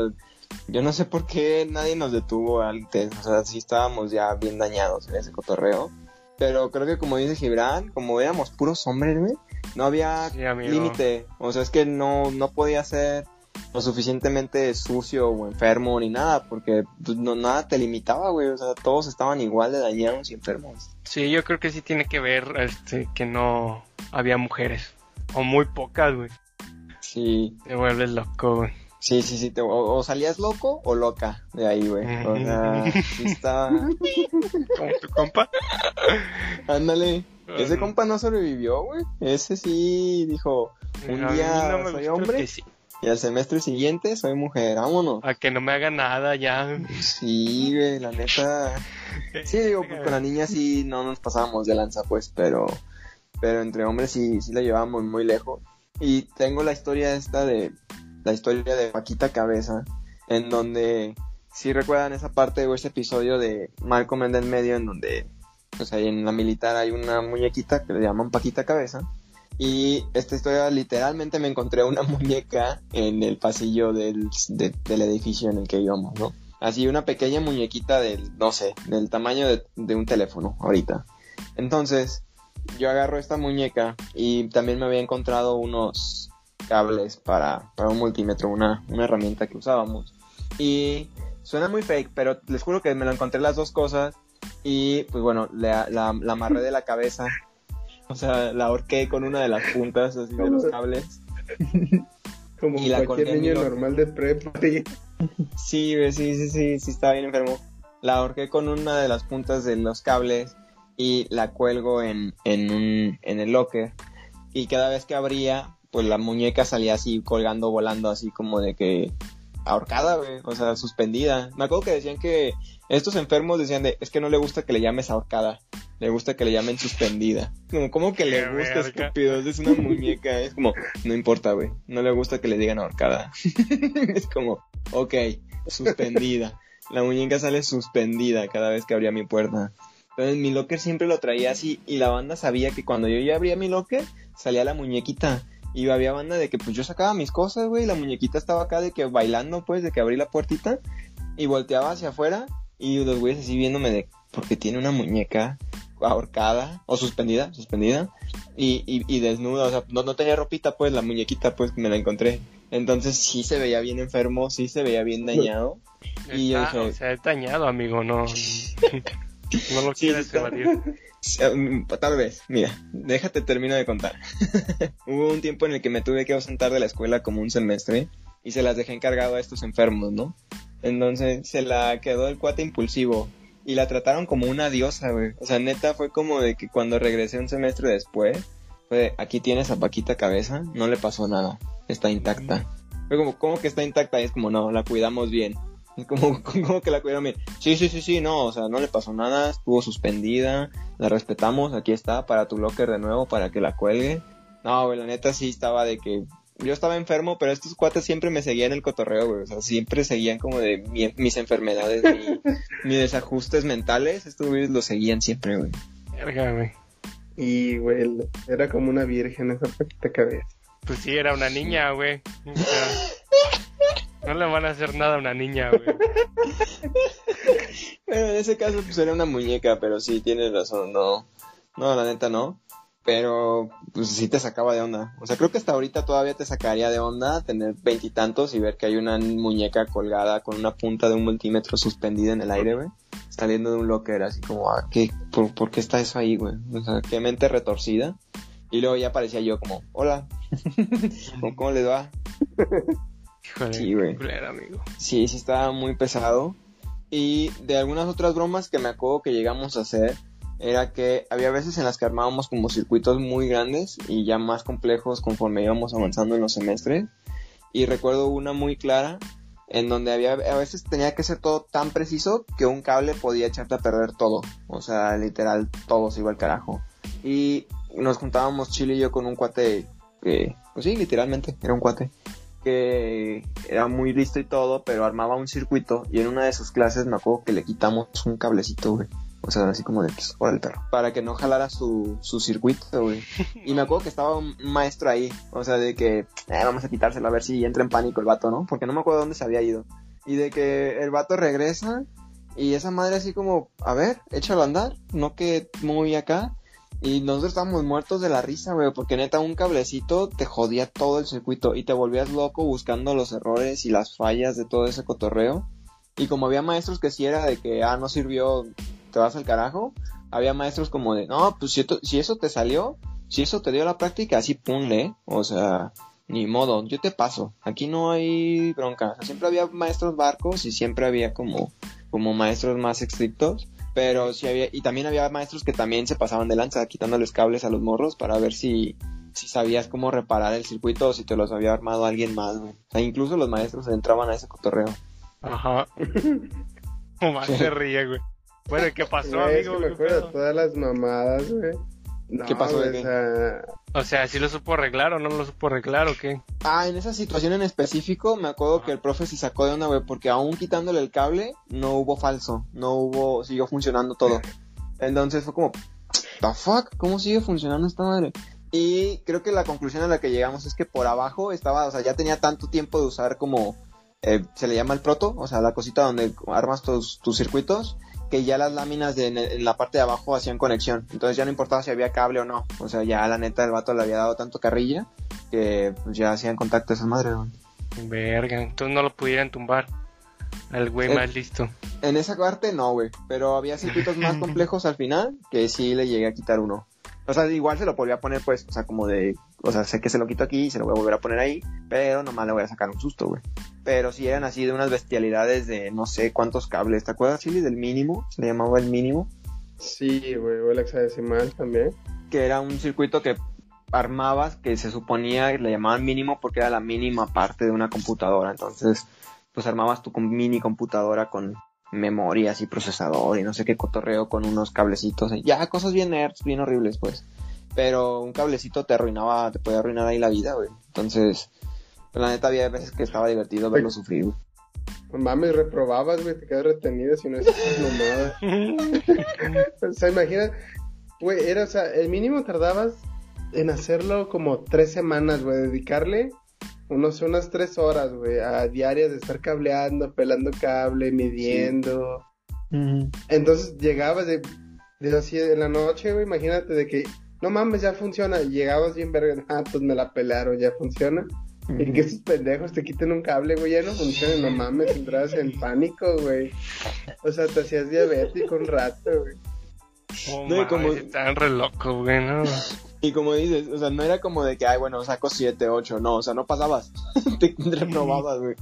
yo no sé por qué nadie nos detuvo antes. O sea, sí estábamos ya bien dañados en ese cotorreo. Pero creo que como dice Gibran, como éramos puros hombres, güey, no había Sí, límite. O sea, es que no, no podía ser lo suficientemente sucio o enfermo ni nada, porque pues, no, nada te limitaba, güey. O sea, todos estaban igual de dañados y enfermos. Sí, yo creo que sí tiene que ver este, que no había mujeres. O muy pocas, güey. Sí, Te vuelves loco, güey. sí, sí, sí. te- o, o salías loco o loca de ahí, güey. O sea, sí estaba... Como tu compa. Ándale. Ese compa no sobrevivió, güey. Ese sí dijo, un día no me soy hombre que sí. Y al semestre siguiente soy mujer. Vámonos. A que no me haga nada ya. Sí, güey, la neta. Sí, digo, pues con la niña sí no nos pasábamos de lanza, pues, pero, pero entre hombres sí, sí la llevábamos muy lejos. Y tengo la historia esta de, la historia de Paquita Cabeza, en donde, si recuerdan esa parte o ese episodio de Malcolm en el medio, en donde, pues ahí en la militar hay una muñequita que le llaman Paquita Cabeza. Y esta historia literalmente me encontré una [LAUGHS] muñeca en el pasillo del, de- del edificio en el que íbamos, ¿no? Así una pequeña muñequita del, no sé, del tamaño de, de un teléfono ahorita. Entonces, yo agarro esta muñeca y también me había encontrado unos cables para, para un multímetro, una, una herramienta que usábamos. Y suena muy fake, pero les juro que me lo encontré las dos cosas y pues bueno, la, la, la amarré de la cabeza. O sea, la ahorqué con una de las puntas así de los cables. [LAUGHS] Como Y la cualquier niño normal de prepa. sí. Sí, sí, sí, sí, sí, estaba bien enfermo. La ahorqué con una de las puntas de los cables y la cuelgo en, en, un, en el locker. Y cada vez que abría, pues la muñeca salía así colgando, volando, así como de que ahorcada, güey, o sea, suspendida. Me acuerdo que decían que estos enfermos decían de, es que no le gusta que le llames ahorcada, le gusta que le llamen suspendida. Como, ¿cómo que le gusta, estúpido? Es una muñeca, es como, no importa, güey, no le gusta que le digan ahorcada. [LAUGHS] es como, ok, suspendida. La muñeca sale suspendida cada vez que abría mi puerta. Entonces mi locker siempre lo traía así y la banda sabía que cuando yo ya abría mi locker salía la muñequita. Y había banda de que pues yo sacaba mis cosas, güey, y la muñequita estaba acá de que bailando pues, de que abrí la puertita y volteaba hacia afuera y los güeyes así viéndome de porque tiene una muñeca ahorcada o suspendida, suspendida y, y, y desnuda, o sea, no, no tenía ropita pues, la muñequita pues me la encontré. Entonces sí se veía bien enfermo, sí se veía bien dañado. Y yo dije- o sea, es dañado, amigo, no. [LAUGHS] no lo Sí, quieres está-. Mm, Tal vez, mira, déjate termino de contar. [LAUGHS] Hubo un tiempo en el que me tuve que ausentar de la escuela como un semestre y se las dejé encargado a estos enfermos, ¿no? Entonces se la quedó el cuate impulsivo y la trataron como una diosa, güey. O sea, neta fue como de que cuando regresé un semestre después, fue aquí tienes a Paquita Cabeza, no le pasó nada, está intacta. Fue como, ¿cómo que está intacta? Y es como, no, la cuidamos bien. Es como, [LAUGHS] ¿cómo que la cuidamos bien? Sí, sí, sí, sí, no, o sea, no le pasó nada, estuvo suspendida, la respetamos, aquí está, para tu locker de nuevo, para que la cuelgue. No, güey, la neta sí estaba de que yo estaba enfermo, pero estos cuates siempre me seguían el cotorreo, güey, o sea, siempre seguían como de mi- mis enfermedades, mi- [LAUGHS] mis desajustes mentales, estos güeyes lo seguían siempre, güey. Verga, güey. Y, güey, era como una virgen esa Paquita cabeza. Pues sí, era una niña, güey. O sea, no le van a hacer nada a una niña, güey. Bueno, en ese caso pues era una muñeca, pero sí, tienes razón, no, no, la neta no, pero pues sí te sacaba de onda, o sea, creo que hasta ahorita todavía te sacaría de onda tener veintitantos y, ver que hay una muñeca colgada con una punta de un multímetro suspendida en el aire, güey, saliendo de un locker, así como, ah, ¿qué, por, por qué está eso ahí, güey? O sea, qué mente retorcida, y luego ya aparecía yo como, hola, [LAUGHS] ¿cómo, les va? Híjole, Sí, güey. amigo. Sí, sí estaba muy pesado. Y de algunas otras bromas que me acuerdo que llegamos a hacer, era que había veces en las que armábamos como circuitos muy grandes y ya más complejos conforme íbamos avanzando en los semestres. Y recuerdo una muy clara en donde había a veces tenía que ser todo tan preciso que un cable podía echarte a perder todo. O sea, literal, todo se iba carajo. Y nos juntábamos Chile y yo con un cuate que, pues sí, literalmente, era un cuate que era muy listo y todo, pero armaba un circuito y en una de sus clases me acuerdo que le quitamos un cablecito, güey. O sea, así como de, pues, el perro. Para que no jalara su, su circuito, güey. [LAUGHS] Y me acuerdo que estaba un maestro ahí. O sea, de que, eh, vamos a quitárselo a ver si entra en pánico el vato, ¿no? Porque no me acuerdo dónde se había ido. Y de que el vato regresa y esa madre así como, a ver, échalo a andar. No que muy acá. Y nosotros estábamos muertos de la risa, güey, porque neta un cablecito te jodía todo el circuito y te volvías loco buscando los errores y las fallas de todo ese cotorreo. Y como había maestros que sí era de que, ah, no sirvió, te vas al carajo, había maestros como de, no, pues si, si eso te salió, si eso te dio la práctica, así punle, o sea, ni modo, yo te paso, aquí no hay bronca. O sea, siempre había maestros barcos y siempre había como, como maestros más estrictos. Pero sí había, y también había maestros que también se pasaban de lanza, quitándoles cables a los morros para ver si, si sabías cómo reparar el circuito o si te los había armado alguien más, güey. O sea, incluso los maestros entraban a ese cotorreo. Ajá. [LAUGHS] Nomás se [LAUGHS] ríe, güey. Bueno, ¿y qué pasó, Güey, es amigo? que me ¿Qué acuerdo de todas las mamadas, güey. No, ¿Qué pasó de güey, qué? o sea, O sea, ¿sí lo supo arreglar o no lo supo arreglar o qué? Ah, en esa situación en específico, me acuerdo que el profe se sacó de onda, güey, porque aún quitándole el cable, no hubo falso, no hubo, siguió funcionando todo. Entonces fue como, ¿the fuck? ¿Cómo sigue funcionando esta madre? Y creo que la conclusión a la que llegamos es que por abajo estaba, o sea, ya tenía tanto tiempo de usar como, eh, se le llama el proto, o sea, la cosita donde armas tus, tus circuitos, que ya las láminas de, en la parte de abajo hacían conexión. Entonces ya no importaba si había cable o no. O sea, ya la neta el vato le había dado tanto carrilla que pues, ya hacían contacto a esas madres, güey. Verga, entonces no lo pudieran tumbar al güey Eh, más listo. En esa parte no, güey. Pero había circuitos más [LAUGHS] complejos al final que sí le llegué a quitar uno. O sea, igual se lo volví a poner, pues, o sea, como de. O sea, sé que se lo quito aquí y se lo voy a volver a poner ahí. Pero nomás le voy a sacar un susto, güey. Pero sí eran así de unas bestialidades de no sé cuántos cables. ¿Te acuerdas, Chili, del mínimo? Se le llamaba el mínimo. Sí, güey, o el hexadecimal también. Que era un circuito que armabas que se suponía le llamaban mínimo porque era la mínima parte de una computadora. Entonces, pues armabas tu mini computadora con memorias y procesador y no sé qué cotorreo con unos cablecitos. Ya, cosas bien nerds, bien horribles, pues. Pero un cablecito te arruinaba, te podía arruinar ahí la vida, güey. Entonces, la neta había veces que estaba divertido verlo sufrir, güey. No mames, reprobabas, güey, te quedas retenido si no es mamadas. [LAUGHS] O sea, imagina, güey, era, o sea, el mínimo tardabas en hacerlo como tres semanas, güey, dedicarle unos, unas tres horas, güey, a diarias de estar cableando, pelando cable, midiendo. Entonces llegabas de, de así en la noche, güey, imagínate de que, no mames, ya funciona, llegabas bien verga, ah, pues me la pelaron, ya funciona. Y que esos pendejos te quiten un cable, güey, ya no funciona, no mames, entras en pánico, güey. O sea, te hacías diabético un rato, güey. Oh, No, como- Están re locos, güey, ¿no? Y como dices, o sea, no era como de que, ay, bueno, saco 7, 8, no, o sea, no pasabas, [LAUGHS] te reprobabas, güey.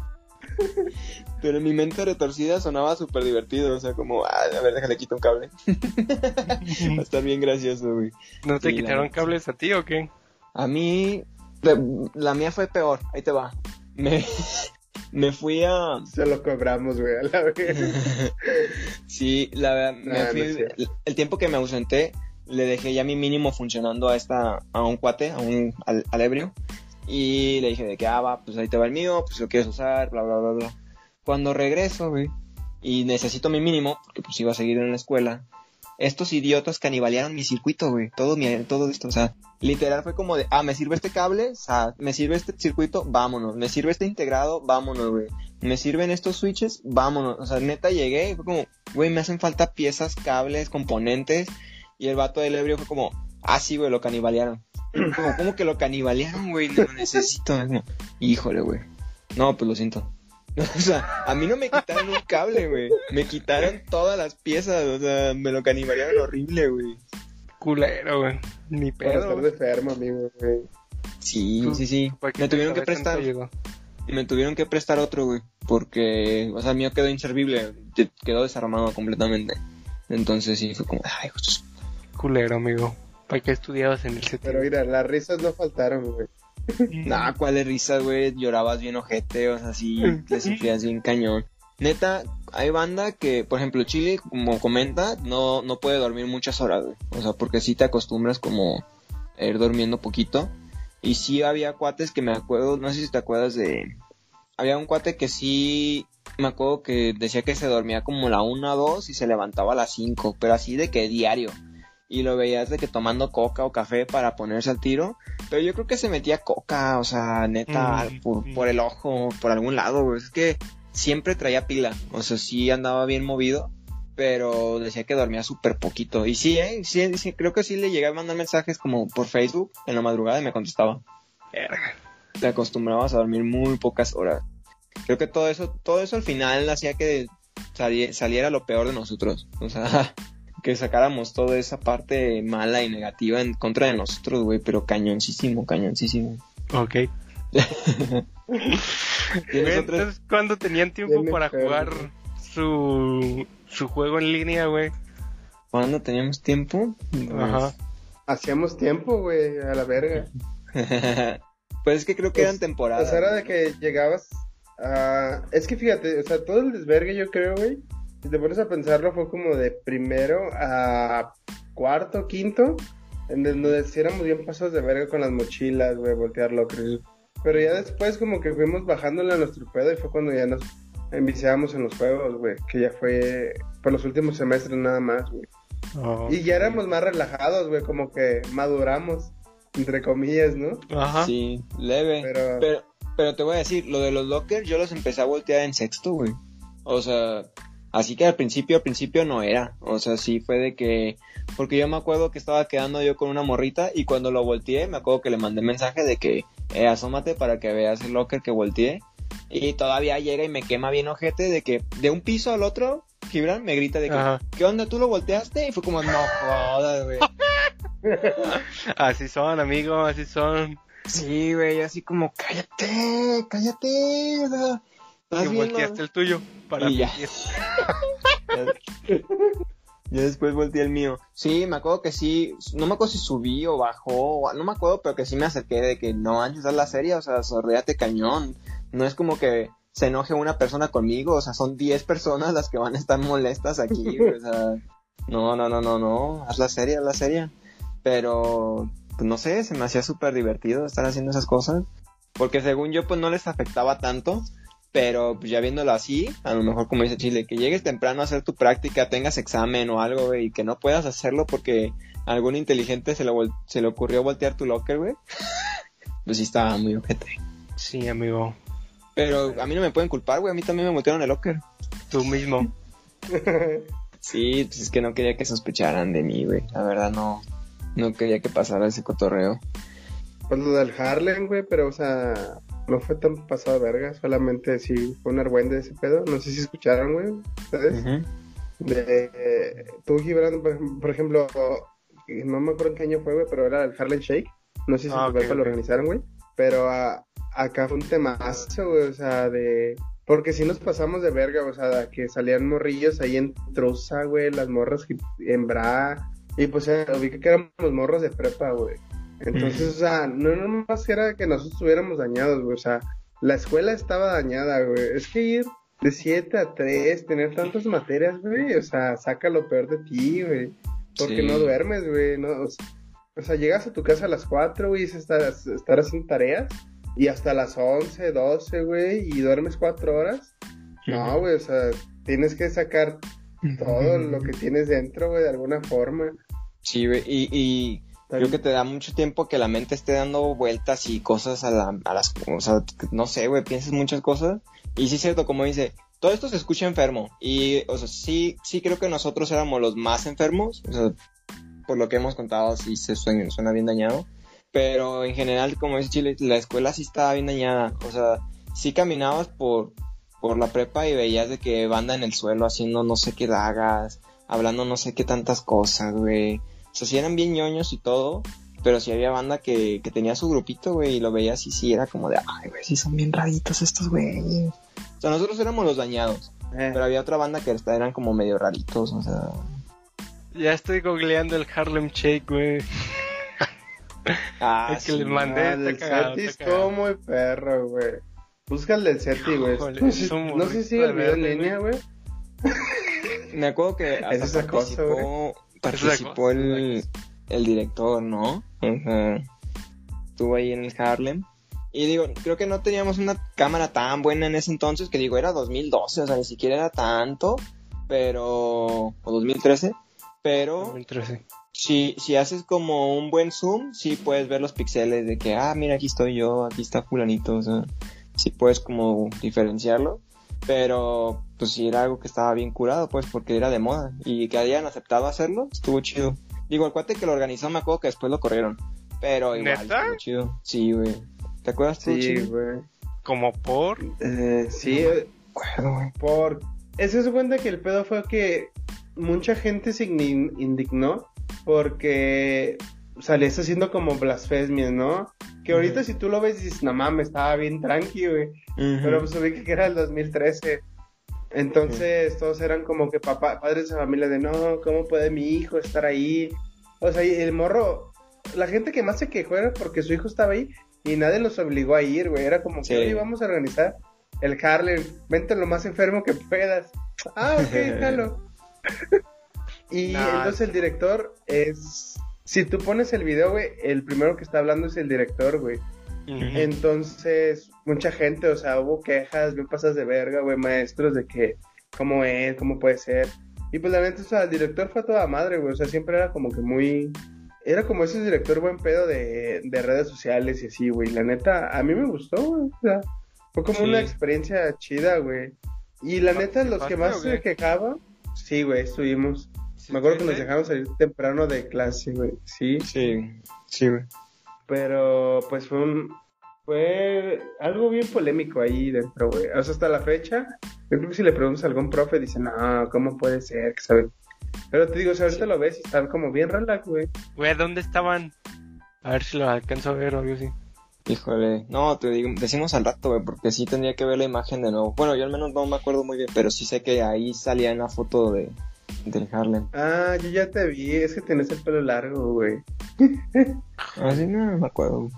Pero en mi mente retorcida sonaba súper divertido, o sea, como, ah, a ver, déjale quito un cable. [LAUGHS] Va a estar bien gracioso, güey. ¿No te quitaron cables a ti o qué? A mí, la mía fue peor, ahí te va. Me, [LAUGHS] me fui a... Se lo cobramos, güey, a la vez. [LAUGHS] Sí, la verdad, me no fui- el, tiempo que me ausenté, le dejé ya mi mínimo funcionando a esta, a un cuate, a un, al, al ebrio, y le dije de que, ah, va, pues ahí te va el mío, pues lo quieres usar, bla, bla, bla, bla. Cuando regreso, güey, y necesito mi mínimo, porque pues iba a seguir en la escuela, estos idiotas canibalearon mi circuito, güey, todo mi, todo esto, o sea, literal fue como de, ah, me sirve este cable, o sea, me sirve este circuito, vámonos, me sirve este integrado, vámonos, güey, me sirven estos switches, vámonos, o sea, neta llegué y fue como, güey, me hacen falta piezas, cables, componentes, y el vato del ebrio fue como, ah, sí, güey, lo canibalearon. Como, ¿cómo que lo canibalearon, güey? Lo necesito. Híjole, güey. No, pues lo siento. [LAUGHS] O sea, a mí no me quitaron un cable, güey. Me quitaron todas las piezas. O sea, me lo canibalearon horrible, güey. Culero, güey. Ni Para pedo. estar güey. de enfermo, amigo, güey. Sí, sí, sí. Me tuvieron que prestar. Me tuvieron que prestar otro, güey. Porque, o sea, el mío quedó inservible. Quedó desarmado completamente. Entonces sí, fue como, ay, justo. Culero, amigo. ¿Para qué estudiabas en el CT? Pero mira, las risas no faltaron, güey. Nah, [LAUGHS] cuál de risa, güey. Llorabas bien ojete, o sea, sí, le sufrías bien cañón. Neta, hay banda que, por ejemplo, Chile, como comenta, no, no puede dormir muchas horas, güey. O sea, porque sí te acostumbras como a ir durmiendo poquito. Y sí había cuates que me acuerdo, no sé si te acuerdas de... Había un cuate que sí, me acuerdo que decía que se dormía como la 1 o 2 y se levantaba a las 5, pero así de que diario. Y lo veías de que tomando coca o café para ponerse al tiro. Pero yo creo que se metía coca, o sea, neta, Mm, por, mm. por el ojo, por algún lado, güey. Es que siempre traía pila. O sea, sí andaba bien movido. Pero decía que dormía súper poquito. Y sí, eh, sí, sí, creo que sí le llegué a mandar mensajes como por Facebook en la madrugada y me contestaba. Te acostumbrabas a dormir muy pocas horas. Creo que todo eso, todo eso al final hacía que sali- saliera lo peor de nosotros. O sea, [LAUGHS] que sacáramos toda esa parte mala y negativa en contra de nosotros, güey. Pero cañoncísimo, cañoncísimo. Ok. [LAUGHS] Entonces, ¿cuándo tenían tiempo para jugar su, su juego en línea, güey? ¿Cuándo teníamos tiempo? Ajá. Hacíamos tiempo, güey, a la verga. [LAUGHS] pues es que creo que Pues, eran temporadas. O sea, era de que llegabas a... Es que fíjate, o sea, todo el desvergue yo creo, güey, si te pones a pensarlo, fue como de primero a cuarto, quinto, en donde sí éramos bien pasos de verga con las mochilas, güey, voltear locros. Pero ya después como que fuimos bajándole a nuestro pedo y fue cuando ya nos enviciamos en los juegos, güey, que ya fue por los últimos semestres nada más, güey. Oh. Y ya éramos más relajados, güey, como que maduramos, entre comillas, ¿no? Ajá. Sí, leve. Pero- Pero... pero, te voy a decir, lo de los lockers yo los empecé a voltear en sexto, güey. O sea, Así que al principio, al principio no era. O sea, sí fue de que. Porque yo me acuerdo que estaba quedando yo con una morrita y cuando lo volteé, me acuerdo que le mandé mensaje de que eh, asómate para que veas el locker que volteé. Y todavía llega y me quema bien ojete de que de un piso al otro, Gibran me grita de que, Ajá. ¿qué onda? ¿Tú lo volteaste? Y fue como, no jodas, güey. [LAUGHS] Así son, amigo, así son. Sí, güey, así como, cállate, cállate. O sea, Y volteaste el tuyo para Y ya. [LAUGHS] Ya después volteé el mío. Sí, me acuerdo que sí, no me acuerdo si subí o bajó, no me acuerdo, pero que sí me acerqué de que no manches, es la serie, o sea, sorréate cañón. No es como que se enoje una persona conmigo, o sea, son 10 personas las que van a estar molestas aquí, güey, o sea, [LAUGHS] no, no, no, no, no, haz la serie, haz la serie. Pero, pues no sé, se me hacía súper divertido estar haciendo esas cosas, porque según yo, pues no les afectaba tanto, pero pues ya viéndolo así, a lo mejor como dice Chile, que llegues temprano a hacer tu práctica, tengas examen o algo, güey, y que no puedas hacerlo porque a algún inteligente se le, vol- se le ocurrió voltear tu locker, güey. [LAUGHS] pues sí estaba muy ojete. Sí, amigo. Pero a mí no me pueden culpar, güey, a mí también me voltearon el locker. Tú mismo. [LAUGHS] Sí, pues es que no quería que sospecharan de mí, güey. La verdad no, no quería que pasara ese cotorreo. Pues lo del Harlem, güey, pero, o sea, no fue tan pasado de verga, solamente sí fue un argüende ese pedo. No sé si escucharon, güey, ustedes. De, tú, Gibran, por, por ejemplo, no me acuerdo en qué año fue, güey, pero era el Harlem Shake. No sé si Ah, en tu ok, prepa lo organizaron, güey. Pero ah, acá fue un temazo, güey, o sea, de... Porque si nos pasamos de verga, o sea, que salían morrillos ahí en truza, güey, las morras en bra. Y pues eh, ubica que éramos morros de prepa, güey. Entonces, o sea, no nomás era que nosotros estuviéramos dañados, güey, o sea, la escuela estaba dañada, güey. Es que ir de 7 a 3, tener tantas materias, güey, o sea, saca lo peor de ti, güey. Porque Sí. no duermes, güey, no, o sea, o sea, llegas a tu casa a las 4, güey, y estar, estar haciendo tareas, y hasta las 11, 12, güey, y duermes 4 horas. No, güey, o sea, tienes que sacar todo lo que tienes dentro, güey, de alguna forma. Sí, güey, y, y creo que te da mucho tiempo que la mente esté dando vueltas y cosas a, la, a las, o sea, no sé, güey, piensas muchas cosas. Y sí es cierto, como dice, todo esto se escucha enfermo. Y, o sea, sí, sí creo que nosotros éramos los más enfermos. O sea, por lo que hemos contado, sí se suena, suena bien dañado. Pero en general, como dice Chile, la escuela sí estaba bien dañada. O sea, sí caminabas por, por la prepa y veías de que banda en el suelo haciendo no sé qué dagas, hablando no sé qué tantas cosas, güey. O sea, sí eran bien ñoños y todo, pero sí había banda que, que tenía su grupito, güey, y lo veías y sí era como de, ay, güey, sí son bien raritos estos güeyes. O sea, nosotros éramos los dañados, Eh, pero había otra banda que hasta eran como medio raritos, o sea... Ya estoy googleando el Harlem Shake, güey. Ah, [LAUGHS] Es que les mandé. Del cagado, Seti estuvo muy perro, güey. Busca el del Seti, güey. No sé, no sé si el de video en línea, güey. [LAUGHS] Me acuerdo que hasta Es esa cosa, participó, el, el director, ¿no? Ajá. Estuvo ahí en el Harlem. Y digo, creo que no teníamos una cámara tan buena en ese entonces, que digo, era 2012, o sea, ni siquiera era tanto, pero... o 2013, pero 2013. si, si haces como un buen zoom, sí puedes ver los píxeles de que, ah, mira, aquí estoy yo, aquí está fulanito, o sea, sí puedes como diferenciarlo, pero pues sí era algo que estaba bien curado, pues, porque era de moda, y que hayan aceptado hacerlo, estuvo chido. Digo, el cuate que lo organizó me acuerdo que después lo corrieron, pero igual ¿Neta? estuvo chido. Sí, güey. ¿Te acuerdas? Estuvo Sí, güey. Como por. Eh, sí, No me eh, acuerdo, güey. por... Eso se cuenta que el pedo fue que mucha gente se indignó porque salías haciendo como blasfemias, ¿no? Que ahorita si tú lo ves dices, no mames, estaba bien tranqui, güey. Pero pues ubica que era el 2013. Entonces todos eran como que papá, padres de familia de no, ¿cómo puede mi hijo estar ahí? O sea, y el morro, la gente que más se quejó era porque su hijo estaba ahí y nadie los obligó a ir, güey. Era como Sí. que, oye, vamos a organizar el Harlem, vente lo más enfermo que puedas. Ah, ok, [LAUGHS] jalo. [LAUGHS] y Nah. entonces el director es, si tú pones el video, güey, el primero que está hablando es el director, güey. Entonces, mucha gente, o sea, hubo quejas, bien pasas de verga, güey, maestros de que, ¿cómo es? ¿Cómo puede ser? Y pues la neta, o sea, el director fue a toda madre, güey, o sea, siempre era como que muy... Era como ese director buen pedo de, de redes sociales y así, güey. La neta, a mí me gustó, güey. O sea, fue como Sí. una experiencia chida, güey. Y la neta, los que más se quejaban, sí, güey, estuvimos. Me acuerdo que nos dejamos salir temprano de clase, güey. Sí. Sí, sí, güey. Pero, pues fue un. Fue algo bien polémico ahí dentro, güey. O sea, hasta la fecha, yo creo que si le preguntas a algún profe, dicen, no, ¿cómo puede ser? Que saben. Pero te digo, si ahorita lo ves y están como bien relax, güey. Güey, ¿dónde estaban? A ver si lo alcanzo a ver o algo así. Híjole, no, te digo, decimos al rato, güey, porque sí tendría que ver la imagen de nuevo. Bueno, yo al menos no me acuerdo muy bien, pero sí sé que ahí salía en la foto de, del Harlem. Ah, yo ya te vi, es que tienes el pelo largo, güey. [LAUGHS] Así no me acuerdo.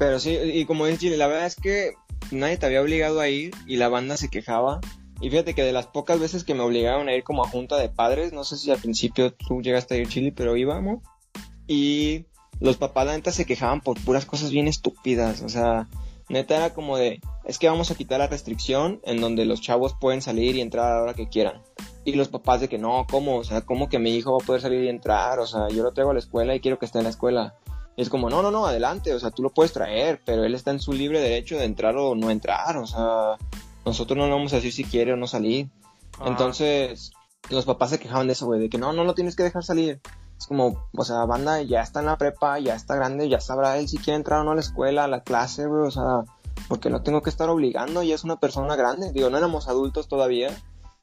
Pero sí, y como dice la verdad es que nadie te había obligado a ir y la banda se quejaba. Y fíjate que de las pocas veces que me obligaron a ir como a junta de padres, no sé si al principio tú llegaste a ir Chile, pero íbamos. Y los papás la neta se quejaban por puras cosas bien estúpidas. O sea, neta era como de, es que vamos a quitar la restricción en donde los chavos pueden salir y entrar a la hora que quieran. Y los papás de que no, ¿cómo? O sea, ¿cómo que mi hijo va a poder salir y entrar? O sea, yo lo traigo a la escuela y quiero que esté en la escuela. Es como, no, no, no, adelante, o sea, tú lo puedes traer, pero él está en su libre derecho de entrar o no entrar. O sea, nosotros no le vamos a decir si quiere o no salir. Entonces, los papás se quejaban de eso, güey, de que no, no lo tienes que dejar salir. Es como, o sea, banda ya está en la prepa, ya está grande, ya sabrá él si quiere entrar o no a la escuela, a la clase, güey, o sea, porque no tengo que estar obligando, ya es una persona grande. Digo, no éramos adultos todavía,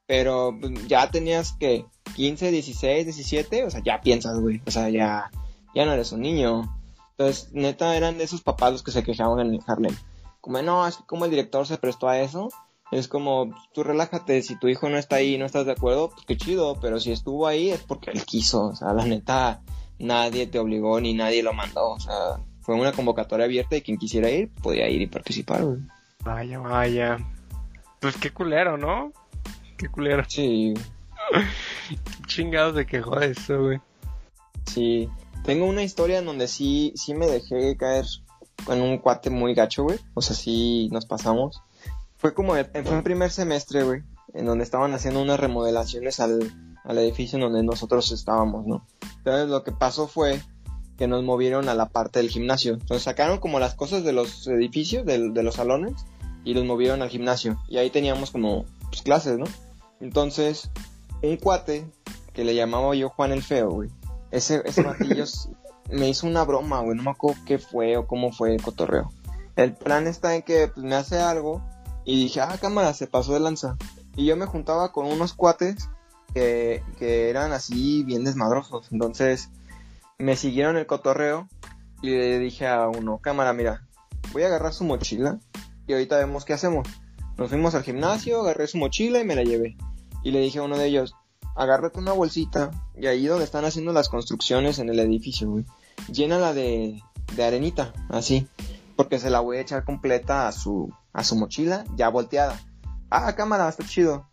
pero pues, ya tenías que 15, 16, 17, o sea, ya piensas, güey, o sea, ya, ya no eres un niño. Entonces, neta, eran de esos papás los que se quejaban en el Harlem. Como, no, es que como el director se prestó a eso, es como, tú relájate, si tu hijo no está ahí y no estás de acuerdo, pues qué chido, pero si estuvo ahí es porque él quiso, o sea, la neta, nadie te obligó ni nadie lo mandó, o sea, fue una convocatoria abierta y quien quisiera ir podía ir y participar, güey. Vaya, vaya. Pues qué culero, ¿no? Qué culero. Sí. [LAUGHS] Chingados de quejó de eso, güey. Sí. Tengo una historia en donde sí, sí me dejé caer en un cuate muy gacho, güey. O sea, sí nos pasamos. Fue como, el, fue el primer semestre, güey, en donde estaban haciendo unas remodelaciones al, al edificio en donde nosotros estábamos, ¿no? Entonces lo que pasó fue que nos movieron a la parte del gimnasio. Entonces sacaron como las cosas de los edificios, de, de los salones, y los movieron al gimnasio. Y ahí teníamos como pues, clases, ¿no? Entonces, un cuate que le llamaba yo Juan el Feo, güey. Ese, ese [LAUGHS] me hizo una broma, güey. No me acuerdo qué fue o cómo fue el cotorreo. El plan está en que pues, me hace algo y dije, ah, cámara, se pasó de lanza. Y yo me juntaba con unos cuates que, que eran así bien desmadrosos. Entonces me siguieron el cotorreo y le dije a uno, cámara, mira, voy a agarrar su mochila y ahorita vemos qué hacemos. Nos fuimos al gimnasio, agarré su mochila y me la llevé. Y le dije a uno de ellos, agárrate una bolsita y ahí donde están haciendo las construcciones en el edificio, güey, llénala de, de arenita, así, porque se la voy a echar completa a su, a su mochila ya volteada. Ah, cámara, está chido.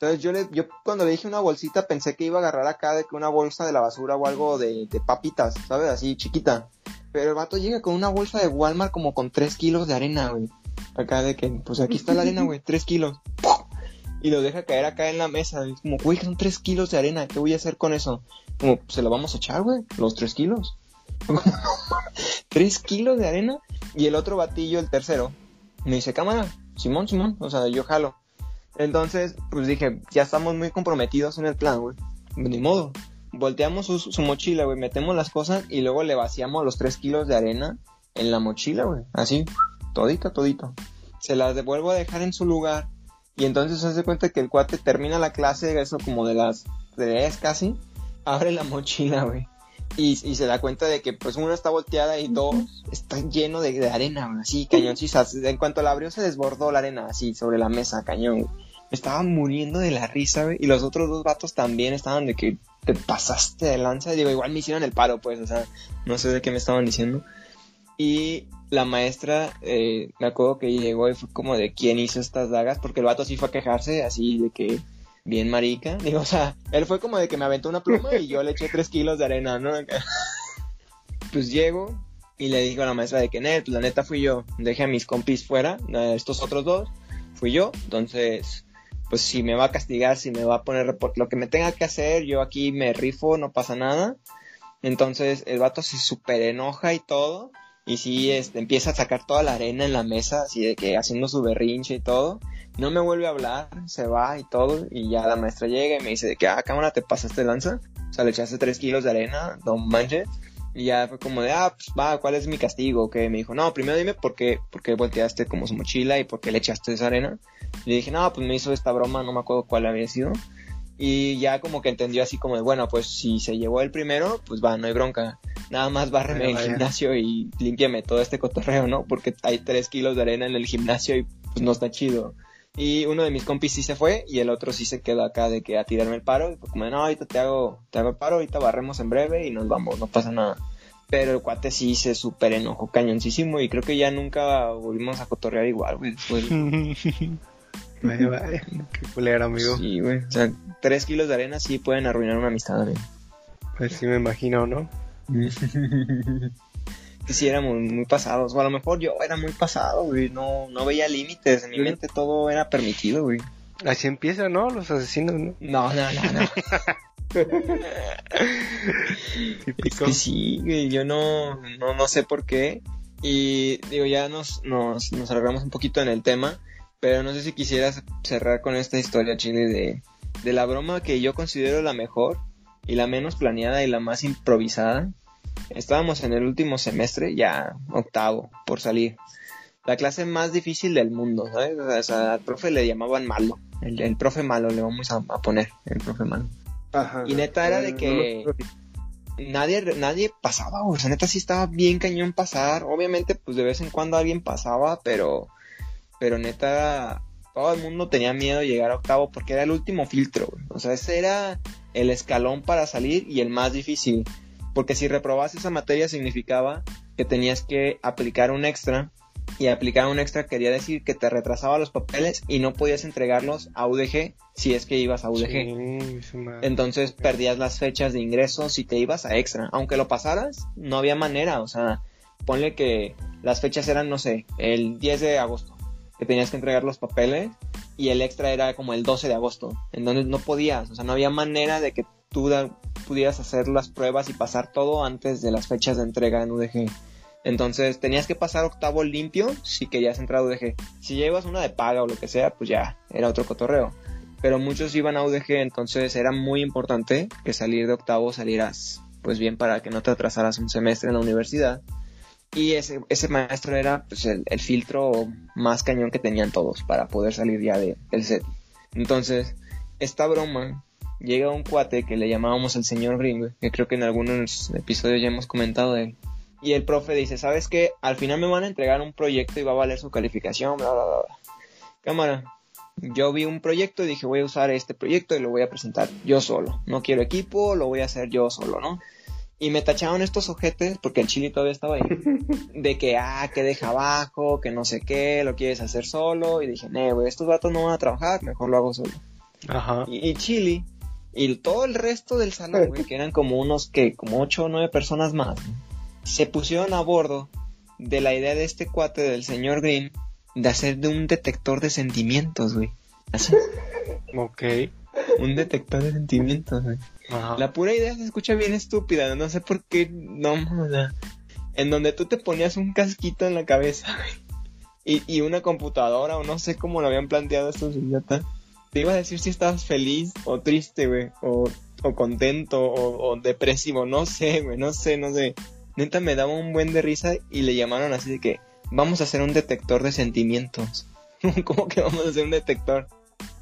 Entonces yo le, yo cuando le dije una bolsita pensé que iba a agarrar acá de que una bolsa de la basura o algo de, papitas, ¿sabes? Así chiquita. Pero el vato llega con una bolsa de Walmart como con 3 kilos de arena, güey. Acá de que, pues aquí está la arena, güey, 3 kilos. Y lo deja caer acá en la mesa. Es como, güey, son 3 kilos de arena, ¿qué voy a hacer con eso? Como, pues, se lo vamos a echar, güey, los 3 kilos. [LAUGHS] 3 kilos de arena. Y el otro batillo, el tercero, me dice, cámara, Simón, Simón, o sea, yo jalo. Entonces, pues dije, ya estamos muy comprometidos en el plan, güey. Ni modo. Volteamos su, mochila, güey, metemos las cosas y luego le vaciamos los 3 kilos de arena en la mochila, güey. Así, todita, todito. Se las devuelvo a dejar en su lugar. Y entonces se hace cuenta que el cuate termina la clase, eso como de las 3 casi. Abre la mochila, güey. Y, y, se da cuenta de que pues una está volteada y dos está lleno de, de arena, güey, así, cañoncizas. En cuanto la abrió se desbordó la arena, así, sobre la mesa, cañón. Güey. Estaba muriendo de la risa, güey. Y los otros dos vatos también estaban de que te pasaste de lanza. Digo, igual me hicieron el paro, pues, o sea, no sé de qué me estaban diciendo. Y la maestra, eh, me acuerdo que llegó y fue como de quién hizo estas dagas, porque el vato sí fue a quejarse, así de que bien marica. [LAUGHS] Digo, o sea, él fue como de que me aventó una pluma y yo le eché tres kilos de arena, ¿no? [LAUGHS] pues llego y le digo a la maestra de que, net, la neta fui yo, dejé a mis compis fuera, estos otros dos, fui yo, entonces, pues si me va a castigar, si me va a poner lo que me tenga que hacer, yo aquí me rifo, no pasa nada. Entonces el vato se super enoja y todo. Y sí, este, empieza a sacar toda la arena en la mesa, así de que haciendo su berrinche y todo. No me vuelve a hablar, se va y todo, y ya la maestra llega y me dice de que, ah, cámara, te pasaste lanza. O sea, le echaste tres kilos de arena, no manches. Y ya fue como de, ah, pues va, ¿cuál es mi castigo? Que me dijo, no, primero dime por qué, por qué volteaste como su mochila y por qué le echaste esa arena. Y le dije, no, pues me hizo esta broma, no me acuerdo cuál había sido. Y ya como que entendió así como de, bueno, pues si se llevó el primero, pues va, no hay bronca. Nada más bárreme el vaya. gimnasio y límpiame todo este cotorreo, ¿no? Porque hay tres kilos de arena en el gimnasio y pues no está chido. Y uno de mis compis sí se fue y el otro sí se quedó acá de que a tirarme el paro. Como, de, no, ahorita te hago, te hago el paro, ahorita barremos en breve y nos vamos, no pasa nada. Pero el cuate sí se súper enojó cañoncísimo y creo que ya nunca volvimos a cotorrear igual, güey. después. [LAUGHS] Vaya, vaya. [LAUGHS] Qué culero, amigo. Sí, güey. O sea, tres kilos de arena sí pueden arruinar una amistad, güey. Pues sí me imagino, ¿no? [LAUGHS] que sí éramos muy pasados. O a lo mejor yo era muy pasado, güey. No, no veía límites. En mi mente todo era permitido, güey. Así empiezan, ¿no? Los asesinos, ¿no? No, no, no, no. [LAUGHS] Es que sí, güey. Yo no, no, no sé por qué. Y digo, ya nos, nos, nos alargamos un poquito en el tema. Pero no sé si quisieras cerrar con esta historia, Chile, de, de la broma que yo considero la mejor y la menos planeada y la más improvisada. Estábamos en el último semestre, ya octavo, por salir. La clase más difícil del mundo, ¿sabes? O sea, al profe le llamaban malo. El, el profe malo le vamos a, a poner, el profe malo. Ajá. Y neta era de Eh, que- Nadie, nadie pasaba, o sea, neta sí estaba bien cañón pasar. Obviamente, pues de vez en cuando alguien pasaba, pero, pero neta, todo el mundo tenía miedo de llegar a octavo porque era el último filtro, güey. O sea, ese era el escalón para salir y el más difícil. Porque si reprobabas esa materia significaba que tenías que aplicar un extra. Y aplicar un extra quería decir que te retrasaba los papeles y no podías entregarlos a UDG si es que ibas a UDG. Sí. Entonces perdías las fechas de ingreso si te ibas a extra. Aunque lo pasaras, no había manera. O sea, ponle que las fechas eran, no sé, el 10 de agosto, que tenías que entregar los papeles, y el extra era como el 12 de agosto. Entonces no podías, o sea, no había manera de que tú pudieras hacer las pruebas y pasar todo antes de las fechas de entrega en UDG. Entonces tenías que pasar octavo limpio si querías entrar a UDG. Si ibas una de paga o lo que sea, pues ya era otro cotorreo pero muchos iban a UDG, entonces era muy importante que salir de octavo salieras pues bien para que no te atrasaras un semestre en la universidad. Y ese, ese maestro era pues, el, el filtro más cañón que tenían todos para poder salir ya de- del set. Entonces, esta broma llega un cuate que le llamábamos el señor Green, que creo que en algunos episodios ya hemos comentado de él. Y el profe dice, ¿sabes qué? Al final me van a entregar un proyecto y va a valer su calificación, bla, bla. bla. Cámara, yo vi un proyecto y dije voy a usar este proyecto y lo voy a presentar yo solo. No quiero equipo, lo voy a hacer yo solo, ¿no? Y me tacharon estos ojetes, porque el chili todavía estaba ahí, [LAUGHS] de que, ah, que deja abajo, que no sé qué, lo quieres hacer solo. Y dije, no, güey, estos vatos no van a trabajar, mejor lo hago solo. Ajá. Y, y Chili, y todo el resto del salón, güey, que eran como unos, que, como ocho o nueve personas más, güey, se pusieron a bordo de la idea de este cuate del señor Green de hacer de un detector de sentimientos, güey. Así, Ok. un detector de sentimientos, güey. La pura idea se escucha bien estúpida, no sé por qué, no, en donde tú te ponías un casquito en la cabeza, [LAUGHS] y, y una computadora, o no sé cómo lo habían planteado estos idiotas, te iba a decir si estabas feliz o triste, güey, o, o contento o, o depresivo, no sé, güey, no sé, no sé. Neta me daba un buen de risa y le llamaron así de que vamos a hacer un detector de sentimientos. [LAUGHS] ¿Cómo que vamos a hacer un detector?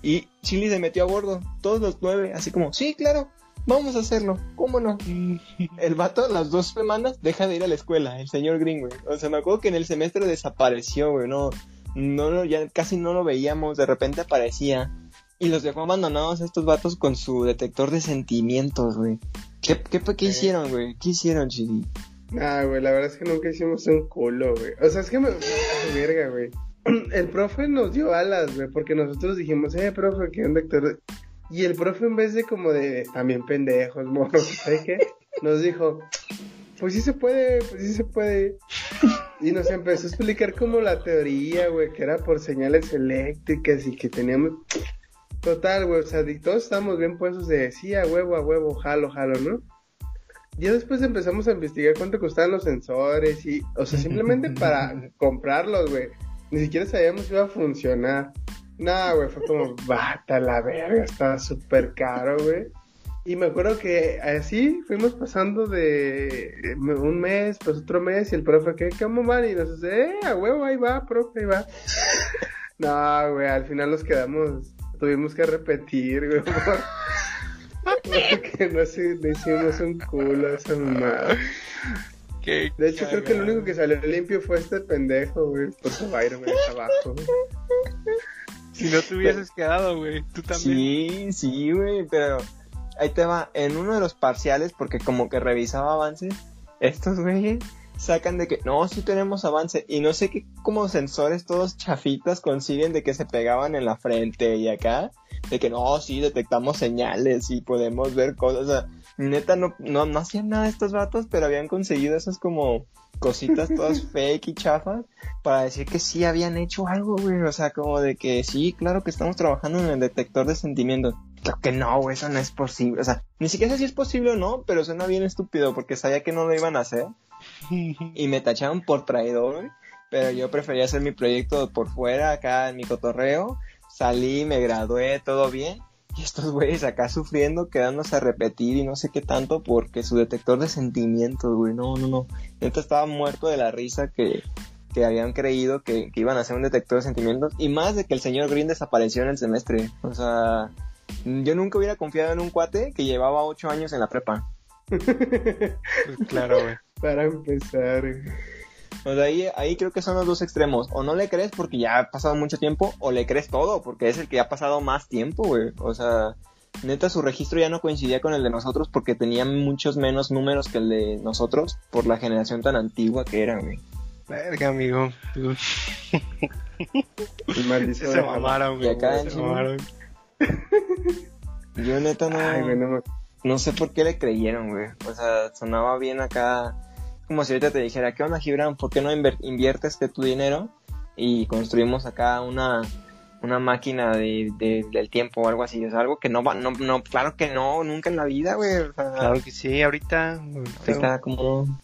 Y Chili se metió a bordo, todos los nueve, así como, sí, claro, vamos a hacerlo, ¿cómo no? [LAUGHS] El vato las dos semanas deja de ir a la escuela, el señor Green, güey. O sea, me acuerdo que en el semestre desapareció, güey, no, no, ya casi no lo veíamos, de repente aparecía. Y los dejó abandonados a estos vatos con su detector de sentimientos, güey. ¿Qué, qué, qué hicieron, güey? ¿Qué hicieron, Chili? Ah, güey, la verdad es que nunca hicimos un culo, güey. O sea, es que me... [CLEARS THROAT] verga, güey. [CLEARS THROAT] El profe nos dio alas, güey, porque nosotros dijimos, eh, profe, que un doctor... de-". Y el profe en vez de como de, también pendejos, morros, ¿sabes qué? Nos dijo, pues sí se puede, pues sí se puede. Y nos empezó a explicar como la teoría, güey, que era por señales eléctricas y que teníamos... Total, güey, o sea, todos estábamos bien puestos de, sí, a huevo, a huevo, jalo, jalo, ¿no? Ya después empezamos a investigar cuánto costaban los sensores y, o sea, simplemente para [LAUGHS] comprarlos, güey. Ni siquiera sabíamos si iba a funcionar. Nah, güey, fue como, [LAUGHS] bata la verga, estaba súper caro, güey. Y me acuerdo que así fuimos pasando de un mes, pues otro mes, y el profe, ¿qué, cómo van? Y nos dice, eh, a huevo, ahí va, profe, ahí va. [LAUGHS] no, güey, al final nos quedamos, tuvimos que repetir, güey, [LAUGHS] porque no, no hicimos un culo esa mamada. De hecho, creo que el único que salió limpio fue este pendejo, güey, por su abajo, güey. Si no te hubieses quedado, güey, tú también. Sí, sí, güey, pero ahí te va, en uno de los parciales, porque como que revisaba avances, estos güeyes sacan de que no, sí tenemos avance y no sé qué como sensores todos chafitas consiguen de que se pegaban en la frente y acá, de que no, sí detectamos señales y podemos ver cosas, o sea, neta no, no, no hacían nada estos vatos, pero habían conseguido esas como cositas todas [LAUGHS] fake y chafas para decir que sí habían hecho algo, güey, o sea, como de que sí, claro que estamos trabajando en el detector de sentimientos. Que no, güey, eso no es posible. O sea, ni siquiera sé si es posible o no, pero suena bien estúpido porque sabía que no lo iban a hacer. Y me tacharon por traidor, Pero yo prefería hacer mi proyecto por fuera, acá en mi cotorreo. Salí, me gradué, todo bien. Y estos güeyes acá sufriendo, quedándose a repetir y no sé qué tanto porque su detector de sentimientos, güey. No, no, no. Neta estaba muerto de la risa que, que habían creído que, que, iban a hacer un detector de sentimientos. Y más de que el señor Green desapareció en el semestre. O sea, yo nunca hubiera confiado en un cuate que llevaba ocho años en la prepa. [LAUGHS] claro, güey. Para empezar. O sea, ahí, ahí creo que son los dos extremos. O no le crees porque ya ha pasado mucho tiempo, o le crees todo porque es el que ha pasado más tiempo, güey. O sea, neta, su registro ya no coincidía con el de nosotros porque tenía muchos menos números que el de nosotros por la generación tan antigua que era, güey. Verga, amigo. Se mamaron, güey. Se mamaron. Yo neta no, no, sé por qué le creyeron, güey. O sea, sonaba bien acá. Como si ahorita te dijera, ¿qué onda, Gibran? ¿Por qué no inviertes de tu dinero? Y construimos acá una, una máquina de, del tiempo o algo así. O sea, algo que no va, no, no, claro que no, nunca en la vida, güey. claro que sí, ahorita. Ahorita como...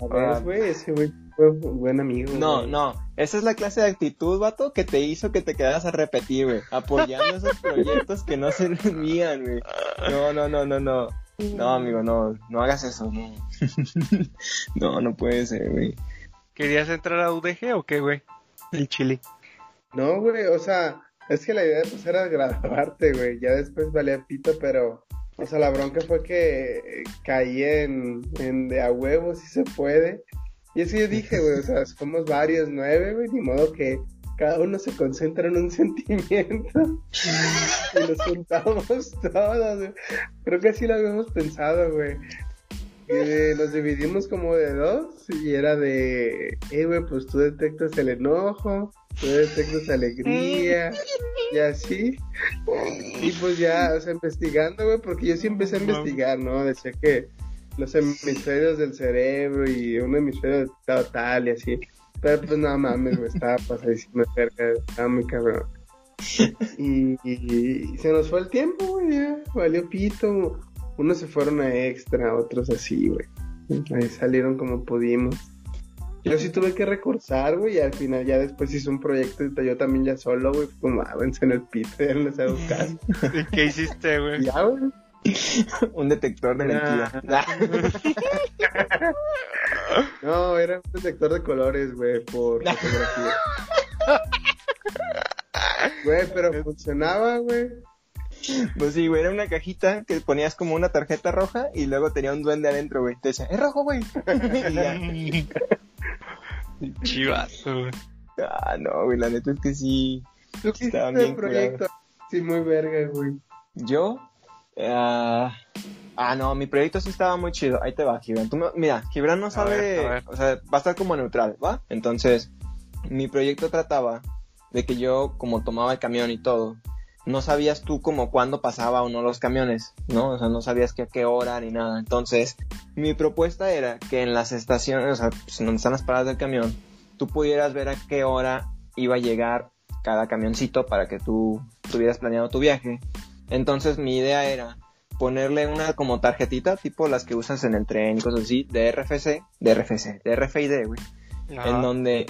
A ver, güey, ese güey buen amigo. No, no. Esa es la clase de actitud, vato, que te hizo que te quedaras a repetir, güey. Apoyando esos proyectos que no servían, [LAUGHS] güey. No, no, no, no, no. No, amigo, no. No hagas eso, no. [LAUGHS] no, no puede ser, güey. ¿Querías entrar a UDG o qué, güey? El chile. No, güey, o sea, es que la idea pues era grabarte, güey. Ya después valía pito, pero... O sea, la bronca fue que caí en, en de a huevo si se puede. Y así yo dije, güey, o sea, somos varios, nueve, güey, ni modo que cada uno se concentra en un [LAUGHS] sentimiento y nos juntamos [LAUGHS] todos. Creo que así lo habíamos pensado, güey. Y nos dividimos como de dos y era de, eh, güey, pues tú detectas el enojo, tú detectas alegría y así. Y pues ya, o sea, investigando, güey, porque yo sí empecé a investigar, ¿no? Decía que los hemisferios del cerebro y un hemisferio tal y así. Pero pues no mames, me estaba pasadísimo cerca, estaba muy cabrón. [LAUGHS] Y, se nos fue el tiempo, güey, ya, valió pito. Unos se fueron a extra, otros así, güey. Ahí salieron como pudimos. Yo sí tuve que recursar, güey, y al final ya después hice un proyecto yo también ya solo, güey, como, ah, en el pito, ya no les hago caso. [LAUGHS] ¿Y qué hiciste, güey? Ya, güey. [LAUGHS] un detector de mentiras. [LAUGHS] no, era un detector de colores, güey, por fotografía. Güey, pero funcionaba, güey. Pues sí, güey, era una cajita que ponías como una tarjeta roja y luego tenía un duende adentro, güey. Te decía, es rojo, güey. [LAUGHS] Chivazo, güey. Ah, no, güey, la neta es que sí. ¿Tú qué hiciste proyecto? Sí, muy verga, güey. ¿Yo? Uh, ah, no, mi proyecto sí estaba muy chido. Ahí te va, Gibran. mira, Gibran no sabe, o sea, va a estar como neutral, ¿va? Entonces, mi proyecto trataba de que yo, como tomaba el camión y todo, no sabías tú como cuándo pasaba o no los camiones, ¿no? O sea, no sabías que a qué hora ni nada. Entonces, mi propuesta era que en las estaciones, o sea, pues, donde están las paradas del camión, tú pudieras ver a qué hora iba a llegar cada camioncito para que tú tuvieras planeado tu viaje entonces mi idea era ponerle una como tarjetita, tipo las que usas en el tren y cosas así, de RFC, de RFC, de RFID, güey. En donde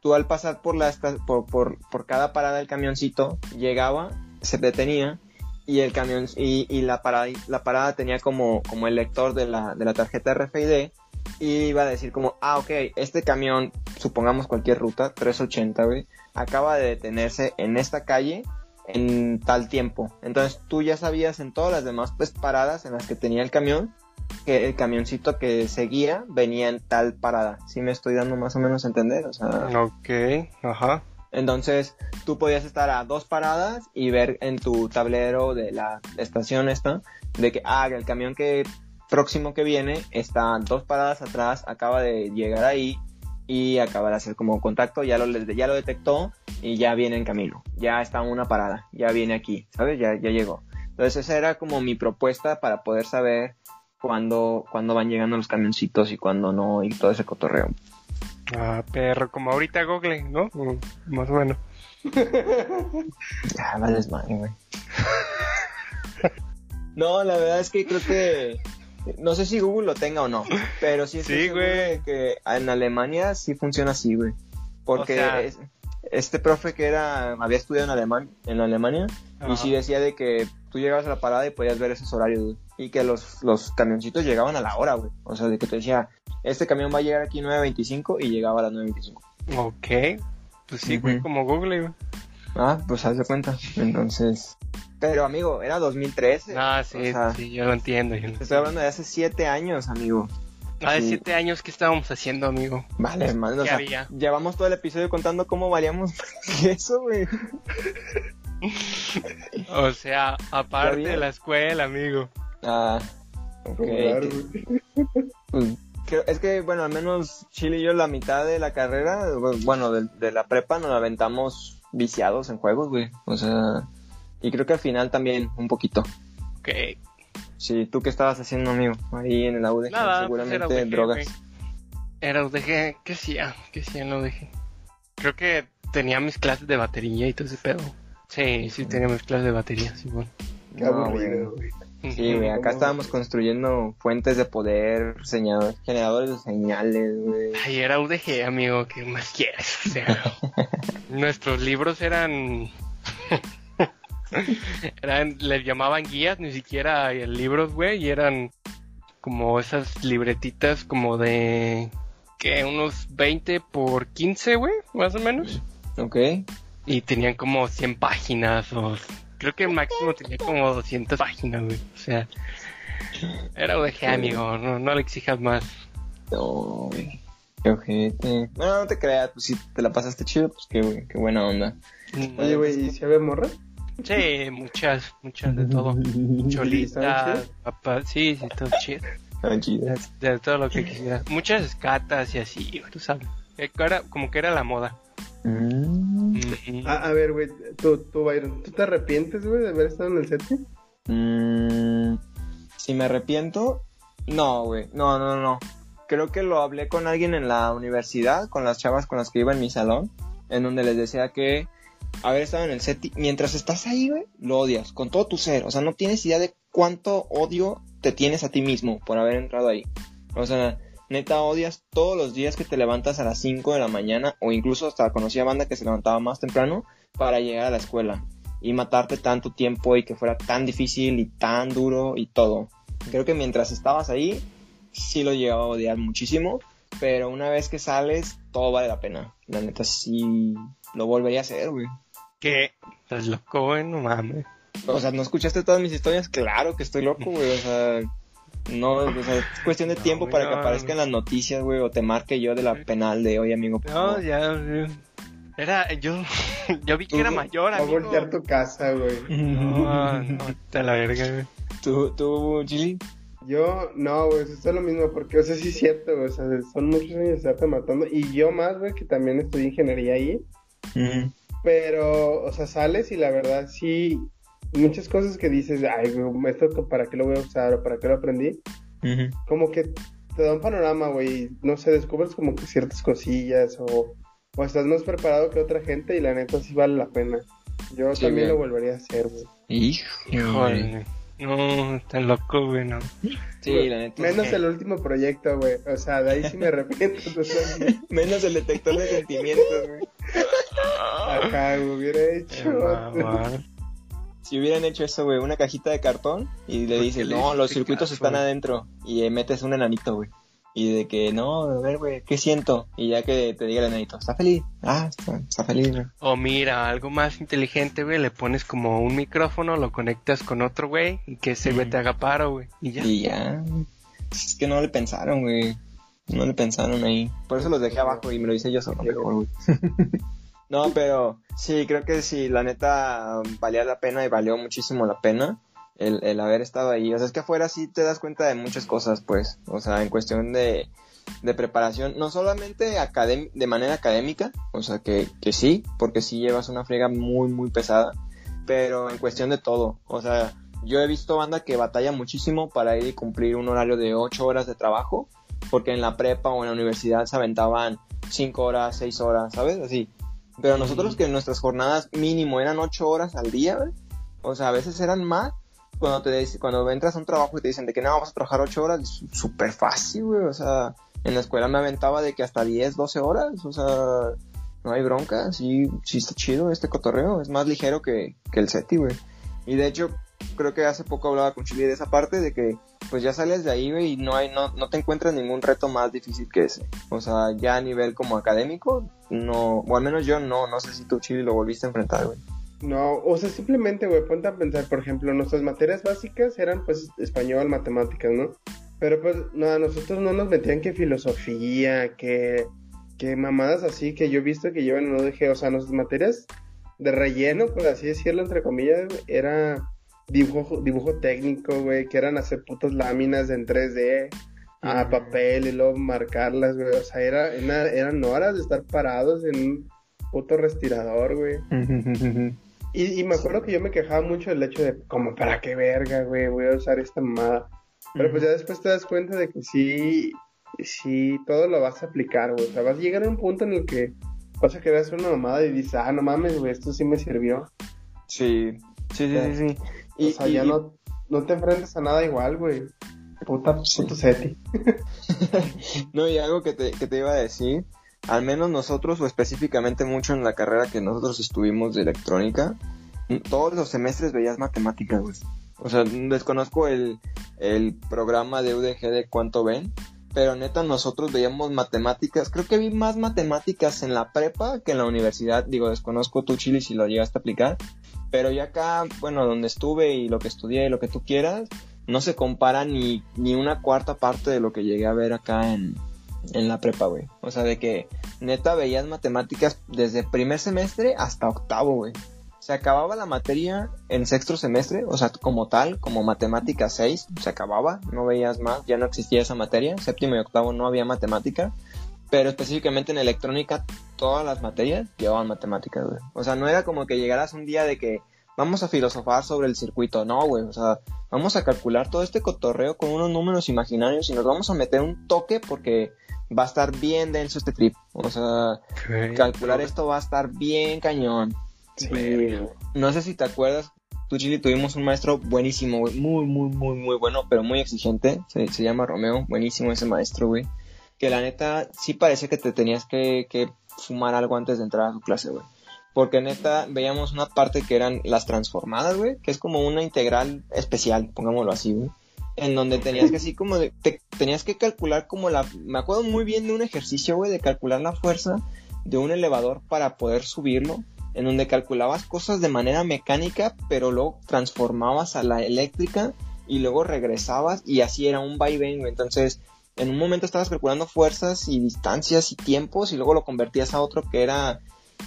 tú al pasar por, la, esta- por, por, por cada parada del camioncito, llegaba, se detenía y el camión y, y la parada la parada tenía como, como el lector de la, de la tarjeta RFID y iba a decir como, ah, ok, este camión, supongamos cualquier ruta, 380, güey, acaba de detenerse en esta calle en tal tiempo. Entonces tú ya sabías en todas las demás pues paradas en las que tenía el camión que el camioncito que seguía venía en tal parada. Si me estoy dando más o menos a entender, o sea, Ok, ajá. entonces tú podías estar a dos paradas y ver en tu tablero de la estación esta de que ah, el camión que próximo que viene está dos paradas atrás, acaba de llegar ahí y acaba de hacer como contacto, ya lo, ya lo detectó y ya viene en camino, ya está a una parada, ya viene aquí, ¿sabes? Ya, ya llegó. Entonces esa era como mi propuesta para poder saber cuándo, cuándo van llegando los camioncitos y cuándo no y todo ese cotorreo. Ah, perro, como ahorita Google, ¿no? Más o menos. [LAUGHS] Ya, vales madre, güey. [LAUGHS] no, la verdad es que creo que. No sé si Google lo tenga o no, pero sí estoy Sí, que en Alemania sí funciona así, güey. Porque O sea- es- este profe que era había estudiado en Alemania, en Alemania y sí decía de que tú llegabas a la parada y podías ver esos horarios, güey. Y que los, los camioncitos llegaban a la hora, güey. O sea, de que te decía, este camión va a llegar aquí 9.25 y llegaba a las 9.25. Ok. Pues sí, güey, como Google, güey. Ah, pues haz de cuenta. Entonces. Pero amigo, era 2013. Ah, sí, O sea, sí, yo lo entiendo. yo lo Te estoy hablando de hace 7 años, amigo. Hace sí. siete años, ¿qué estábamos haciendo, amigo? Vale, hermano. O ¿Qué sea, había? llevamos todo el episodio contando cómo valíamos [LAUGHS] eso, güey. O sea, aparte de la escuela, amigo. Ah, ok. Pues, es que, bueno, al menos Chile y yo la mitad de la carrera, bueno, de, de la prepa nos la aventamos viciados en juegos, güey. O sea, y creo que al final también un poquito. Ok. Sí, ¿tú qué estabas haciendo, amigo? Ahí en el UDG, Nada, pues era seguramente UDG, drogas. güey. Era UDG, ¿qué hacía? ¿Qué hacía en la UDG? Creo que tenía mis clases de batería y todo ese pedo. Sí, sí tenía mis clases de batería, sí, bueno. Qué No, aburrido, güey. Sí, güey, acá estábamos construyendo fuentes de poder, señal- generadores de señales, güey. Ay, era UDG, amigo, ¿qué más quieres? O sea, [LAUGHS] nuestros libros eran... [LAUGHS] eran, les llamaban guías, ni siquiera libros, güey, y eran como esas libretitas como de... que unos 20 por 15, güey, más o menos. Ok. Y tenían como 100 páginas o... Creo que el máximo tenía como 200 páginas, güey. O sea... Era UDG, amigo, no, no le exijas más. No, güey. Qué ojete. No, no te creas, pues si te la pasaste chido, pues qué, güey, qué buena onda. Oye, güey, ¿y si había morra? Sí, muchas, muchas de todo. [LAUGHS] ¿Estaban Cholitas, papas, sí, sí, todo chido. De, de todo lo que quisiera. Muchas escatas y así, tú sabes. Eh, Era, como que era la moda. Mm. Ah, a ver, güey, tú, tú, Byron, ¿tú te arrepientes, güey, de haber estado en el set? mm, si me arrepiento, no, güey. No, no, no. Creo que lo hablé con alguien en la universidad, con las chavas con las que iba en mi salón, en donde les decía que haber estado en el set, mientras estás ahí, güey, lo odias con todo tu ser. O sea, no tienes idea de cuánto odio te tienes a ti mismo por haber entrado ahí. O sea, neta odias todos los días que te levantas a las 5 de la mañana o incluso hasta conocía banda que se levantaba más temprano para llegar a la escuela y matarte tanto tiempo y que fuera tan difícil y tan duro y todo. Creo que mientras estabas ahí sí lo llegaba a odiar muchísimo, pero una vez que sales todo vale la pena. La neta sí lo volvería a hacer, güey. ¿Qué? ¿Estás loco, güey? No mames. O sea, ¿no escuchaste todas mis historias? Claro que estoy loco, güey. O sea, no, o sea, es cuestión de No, tiempo güey, para que no, aparezca en las noticias, güey, o te marque yo de la penal de hoy, amigo. por No, favor". ya. Era, yo, [LAUGHS] yo vi que era mayor, Va a amigo. voltear tu casa, güey. No, no, te la verga, güey. ¿Tú, tú, Gili? Yo, no, güey, eso es lo mismo, porque, o sea, sí es cierto, güey, o sea, son muchos años de estarte matando, y yo más, güey, que también estudié ingeniería ahí, pero, o sea, sales y la verdad sí, muchas cosas que dices, ay, güey, esto para qué lo voy a usar o para qué lo aprendí, como que te da un panorama, güey, no sé, descubres como que ciertas cosillas o, o estás más preparado que otra gente y la neta sí vale la pena. Yo Sí, también lo volvería a hacer, güey. Hijo. Híjole. No, está loco, güey, no. Sí, la neta. Menos el último proyecto, güey. O sea, de ahí sí me arrepiento. [LAUGHS] Menos el detector de sentimientos, güey. Ajá, güey, hubiera hecho. Si hubieran hecho eso, güey, una cajita de cartón y le ¿Por dices, no, los circuitos caso? están adentro y eh, metes un enanito, güey. Y de que, no, a ver, güey, ¿qué siento? Y ya que te diga el enanito, ¿está feliz? Ah, está, está feliz, güey. O mira, algo más inteligente, güey, le pones como un micrófono, lo conectas con otro güey y que ese güey te haga paro, güey. Y ya. Y ya. Es que no le pensaron, güey. No le pensaron ahí. Por eso los dejé abajo y me lo hice yo solo mejor, güey. [LAUGHS] no, pero sí, creo que sí, la neta valía la pena y valió muchísimo la pena el, el haber estado ahí. O sea, es que afuera sí te das cuenta de muchas cosas, pues. O sea, en cuestión de, de preparación, no solamente de manera académica, o sea, que, que sí, porque sí llevas una friega muy, muy pesada, pero en cuestión de todo. O sea, yo he visto banda que batalla muchísimo para ir y cumplir un horario de 8 horas de trabajo, porque en la prepa o en la universidad se aventaban 5 horas, 6 horas, ¿sabes? Así. Pero nosotros que nuestras jornadas mínimo eran 8 horas al día, güey, o sea, a veces eran más. Cuando te cuando entras a un trabajo y te dicen de que no, vamos a trabajar 8 horas, es súper fácil, güey. O sea, en la escuela me aventaba de que hasta 10, 12 horas, o sea, no hay bronca, sí, sí está chido este cotorreo, es más ligero que, que el SETI, güey. Y de hecho, creo que hace poco hablaba con Chile de esa parte, de que pues ya sales de ahí, y no hay, no, no te encuentras ningún reto más difícil que ese. O sea, ya a nivel como académico, no, o al menos yo no, no sé si tú, Chile, lo volviste a enfrentar, güey. No, o sea, simplemente, güey, ponte a pensar, por ejemplo, nuestras materias básicas eran, pues, español, matemáticas, ¿no? Pero, pues, no, a nosotros no nos metían que filosofía, que, que mamadas así, que yo he visto que llevan en UDG, o sea, nuestras materias de relleno, por así decirlo, entre comillas, era dibujo, dibujo técnico, güey, que eran hacer putas láminas en 3D a papel y luego marcarlas, güey, o sea, era, era- eran horas de estar parados en un puto respirador, güey. Y, y me acuerdo que yo me quejaba mucho del hecho de, como, ¿para qué verga, güey? Voy a usar esta mamada. Pero pues ya después te das cuenta de que sí, sí, todo lo vas a aplicar, güey. O sea, vas a llegar a un punto en el que vas a querer hacer una mamada y dices, ah, no mames, güey, esto sí me sirvió. Sí, sí, sí, sí, sí. O sea, ya no, no te enfrentas a nada igual, güey. Puta, Sí. puto seti. [LAUGHS] No, y algo que te, que te iba a decir, al menos nosotros, o específicamente mucho en la carrera que nosotros estuvimos de electrónica, todos los semestres veías matemáticas, güey. O sea, desconozco el, el programa de UDG de cuánto ven, pero neta nosotros veíamos matemáticas. Creo que vi más matemáticas en la prepa que en la universidad. Digo, desconozco tu chile si lo llegaste a aplicar. Pero ya acá, bueno, donde estuve y lo que estudié y lo que tú quieras, no se compara ni, ni una cuarta parte de lo que llegué a ver acá en, en la prepa, güey. O sea, de que neta veías matemáticas desde primer semestre hasta octavo, güey. Se acababa la materia en sexto semestre, o sea, como tal, como matemática 6, se acababa, no veías más, ya no existía esa materia. Séptimo y octavo no había matemática, pero específicamente en electrónica todas las materias llevaban matemáticas, güey. O sea, no era como que llegaras un día de que vamos a filosofar sobre el circuito, no, güey, o sea, vamos a calcular todo este cotorreo con unos números imaginarios y nos vamos a meter un toque porque va a estar bien denso este trip. O sea, calcular esto va a estar bien cañón. Sí. No sé si te acuerdas, tú Chili tuvimos un maestro buenísimo, güey, muy, muy, muy, muy bueno, pero muy exigente. Se, se llama Romeo, buenísimo ese maestro, güey. Que la neta sí parecía que te tenías que, que fumar algo antes de entrar a su clase, güey. Porque neta veíamos una parte que eran las transformadas, güey, que es como una integral especial, pongámoslo así, güey. En donde tenías que así como de, te- tenías que calcular como la, me acuerdo muy bien de un ejercicio, güey, de calcular la fuerza de un elevador para poder subirlo, en donde calculabas cosas de manera mecánica, pero luego transformabas a la eléctrica y luego regresabas y así era un vaivén. Entonces, en un momento estabas calculando fuerzas y distancias y tiempos y luego lo convertías a otro que era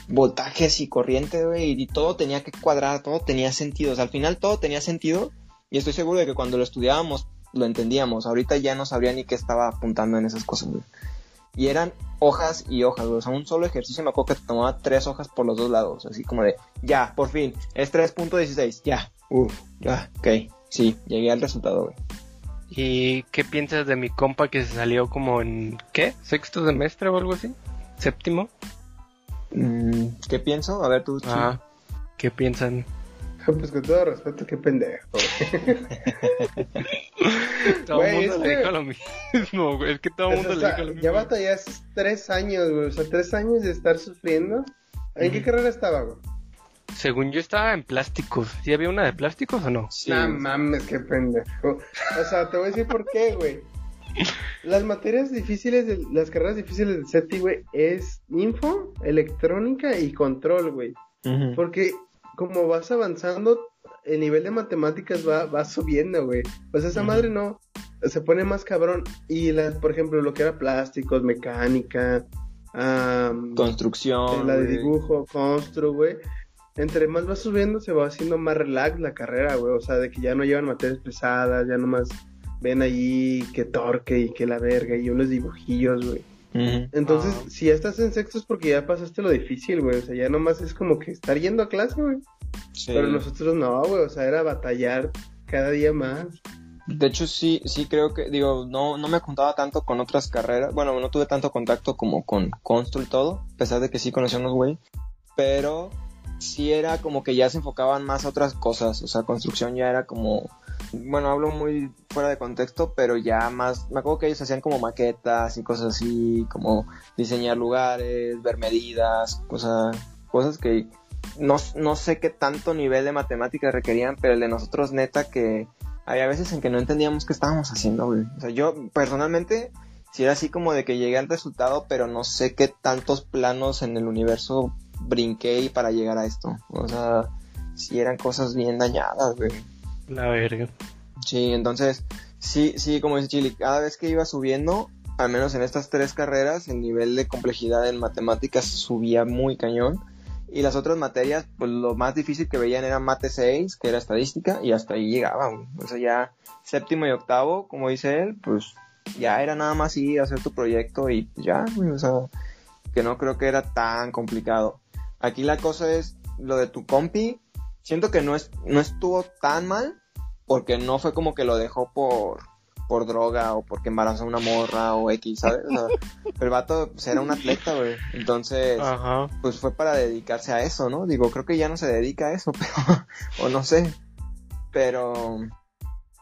voltajes y corriente, y todo tenía que cuadrar, todo tenía sentido. O sea, al final todo tenía sentido y estoy seguro de que cuando lo estudiábamos lo entendíamos. Ahorita ya no sabría ni qué estaba apuntando en esas cosas. Y eran hojas y hojas. O sea, un solo ejercicio me acuerdo que te tomaba tres hojas por los dos lados. Así como de, ya, por fin, es 3.16, ya, uff, ya, ok. Sí, llegué al resultado, güey. ¿Y qué piensas de mi compa que se salió como en, ¿qué? ¿Sexto semestre o algo así? ¿Séptimo? Mm, ¿Qué pienso? A ver, tú. Ah, ¿qué piensan? [LAUGHS] Pues con todo respeto, qué pendejo. [LAUGHS] todo el mundo le dijo lo mismo, güey. Es que todo el mundo le dijo lo mismo. Ya batallaste tres años, güey. O sea, tres años de estar sufriendo. ¿En qué carrera estaba, güey? Según yo estaba en plásticos. ¿Sí había una de plásticos o no? Sí. No mames, qué pendejo. O sea, te voy a decir por qué, güey. Las materias difíciles, de, las carreras difíciles del SETI, güey, es info, electrónica y control, güey. Porque como vas avanzando, el nivel de matemáticas va, va subiendo, güey. Pues esa madre no, se pone más cabrón. Y las, por ejemplo, lo que era plásticos, mecánica, construcción, la de dibujo, constru, güey. Entre más va subiendo, se va haciendo más relax la carrera, güey. O sea, de que ya no llevan materias pesadas, ya nomás ven allí que torque y que la verga y unos dibujillos, güey. Entonces, ah. si ya estás en sexto es porque ya pasaste lo difícil, güey. O sea, ya nomás es como que estar yendo a clase, güey. Pero nosotros no, güey. O sea, era batallar cada día más. De hecho, sí, sí creo que, digo, no, no me juntaba tanto con otras carreras. Bueno, no tuve tanto contacto como con Constru y todo, a pesar de que sí conocía unos güey. Pero sí era como que ya se enfocaban más a otras cosas. O sea, construcción ya era como bueno, hablo muy fuera de contexto, pero ya más, me acuerdo que ellos hacían como maquetas y cosas así, como diseñar lugares, ver medidas, cosas, cosas que no, no sé qué tanto nivel de matemáticas requerían, pero el de nosotros neta que había veces en que no entendíamos qué estábamos haciendo, güey. O sea, yo personalmente, si era así como de que llegué al resultado, pero no sé qué tantos planos en el universo brinqué para llegar a esto. O sea, si eran cosas bien dañadas, güey. La verga. Sí, entonces, sí, sí, como dice Chili, cada vez que iba subiendo, al menos en estas tres carreras, el nivel de complejidad en matemáticas subía muy cañón. Y las otras materias, pues lo más difícil que veían era mate 6, que era estadística, y hasta ahí llegaban. O sea, ya séptimo y octavo, como dice él, pues ya era nada más ir a hacer tu proyecto y ya, o sea, que no creo que era tan complicado. Aquí la cosa es lo de tu compi, siento que no, es, no estuvo tan mal porque no fue como que lo dejó por, por droga o porque embarazó a una morra o X, ¿sabes? [LAUGHS] el vato pues, era un atleta, güey. Entonces, pues fue para dedicarse a eso, ¿no? Digo, creo que ya no se dedica a eso, [LAUGHS] pero, o no sé. Pero,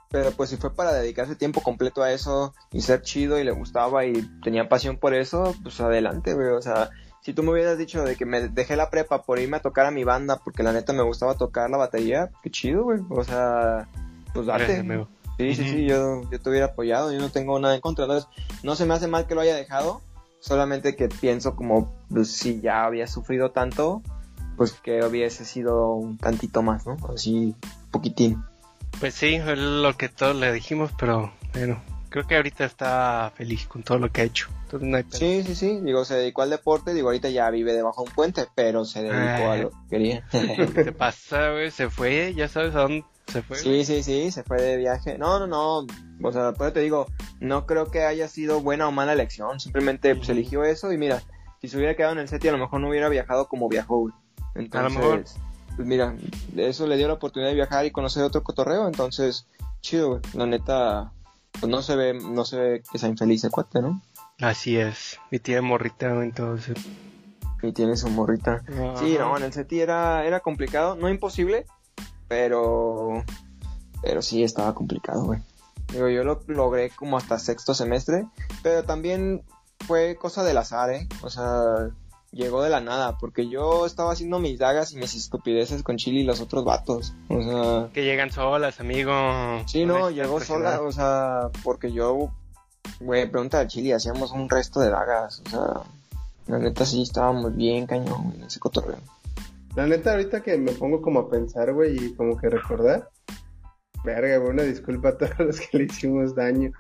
pero pues si fue para dedicarse tiempo completo a eso y ser chido y le gustaba y tenía pasión por eso, pues adelante, güey. O sea, si tú me hubieras dicho de que me dejé la prepa por irme a tocar a mi banda porque la neta me gustaba tocar la batería, qué chido, güey. O sea, pues date. Sí, sí, sí, yo, yo te hubiera apoyado, yo no tengo nada en contra. Entonces, no se me hace mal que lo haya dejado, solamente que pienso como, pues si ya había sufrido tanto, pues que hubiese sido un tantito más, ¿no? Así, poquitín. Pues sí, es lo que todos le dijimos, pero bueno, creo que ahorita está feliz con todo lo que ha hecho. Sí, sí, sí. Digo, se dedicó al deporte. Digo, ahorita ya vive debajo de un puente, pero se dedicó a lo que quería. [LAUGHS] ¿Qué pasa, güey? Se fue, ya sabes a dónde se fue. Sí, sí, sí, se fue de viaje. No, no, no. O sea, pues te digo, no creo que haya sido buena o mala elección. Simplemente pues, eligió eso y mira, si se hubiera quedado en el set y a lo mejor no hubiera viajado como viajó, Entonces, a lo mejor. pues mira, eso le dio la oportunidad de viajar y conocer otro cotorreo. Entonces, chido, güey. La neta, pues no se ve, no se ve que sea infeliz el cuate, ¿no? Así es. Y tiene morrita, entonces. Y tiene su morrita. Sí, no, en el SETI era, era complicado, no imposible, pero, pero sí estaba complicado, güey. Digo, yo lo logré como hasta sexto semestre, pero también fue cosa del azar, ¿eh? O sea, llegó de la nada, porque yo estaba haciendo mis dagas y mis estupideces con Chile y los otros vatos, o sea... Que llegan solas, amigo. Sí, no, llegó sola, o sea, porque yo, güey, pregunta a Chile, hacíamos un resto de dagas, o sea, la neta sí estábamos bien cañón en ese cotorreo. La neta, ahorita que me pongo como a pensar, güey, y como que recordar, Verga, güey, una disculpa a todos [LAUGHS] los que le hicimos daño.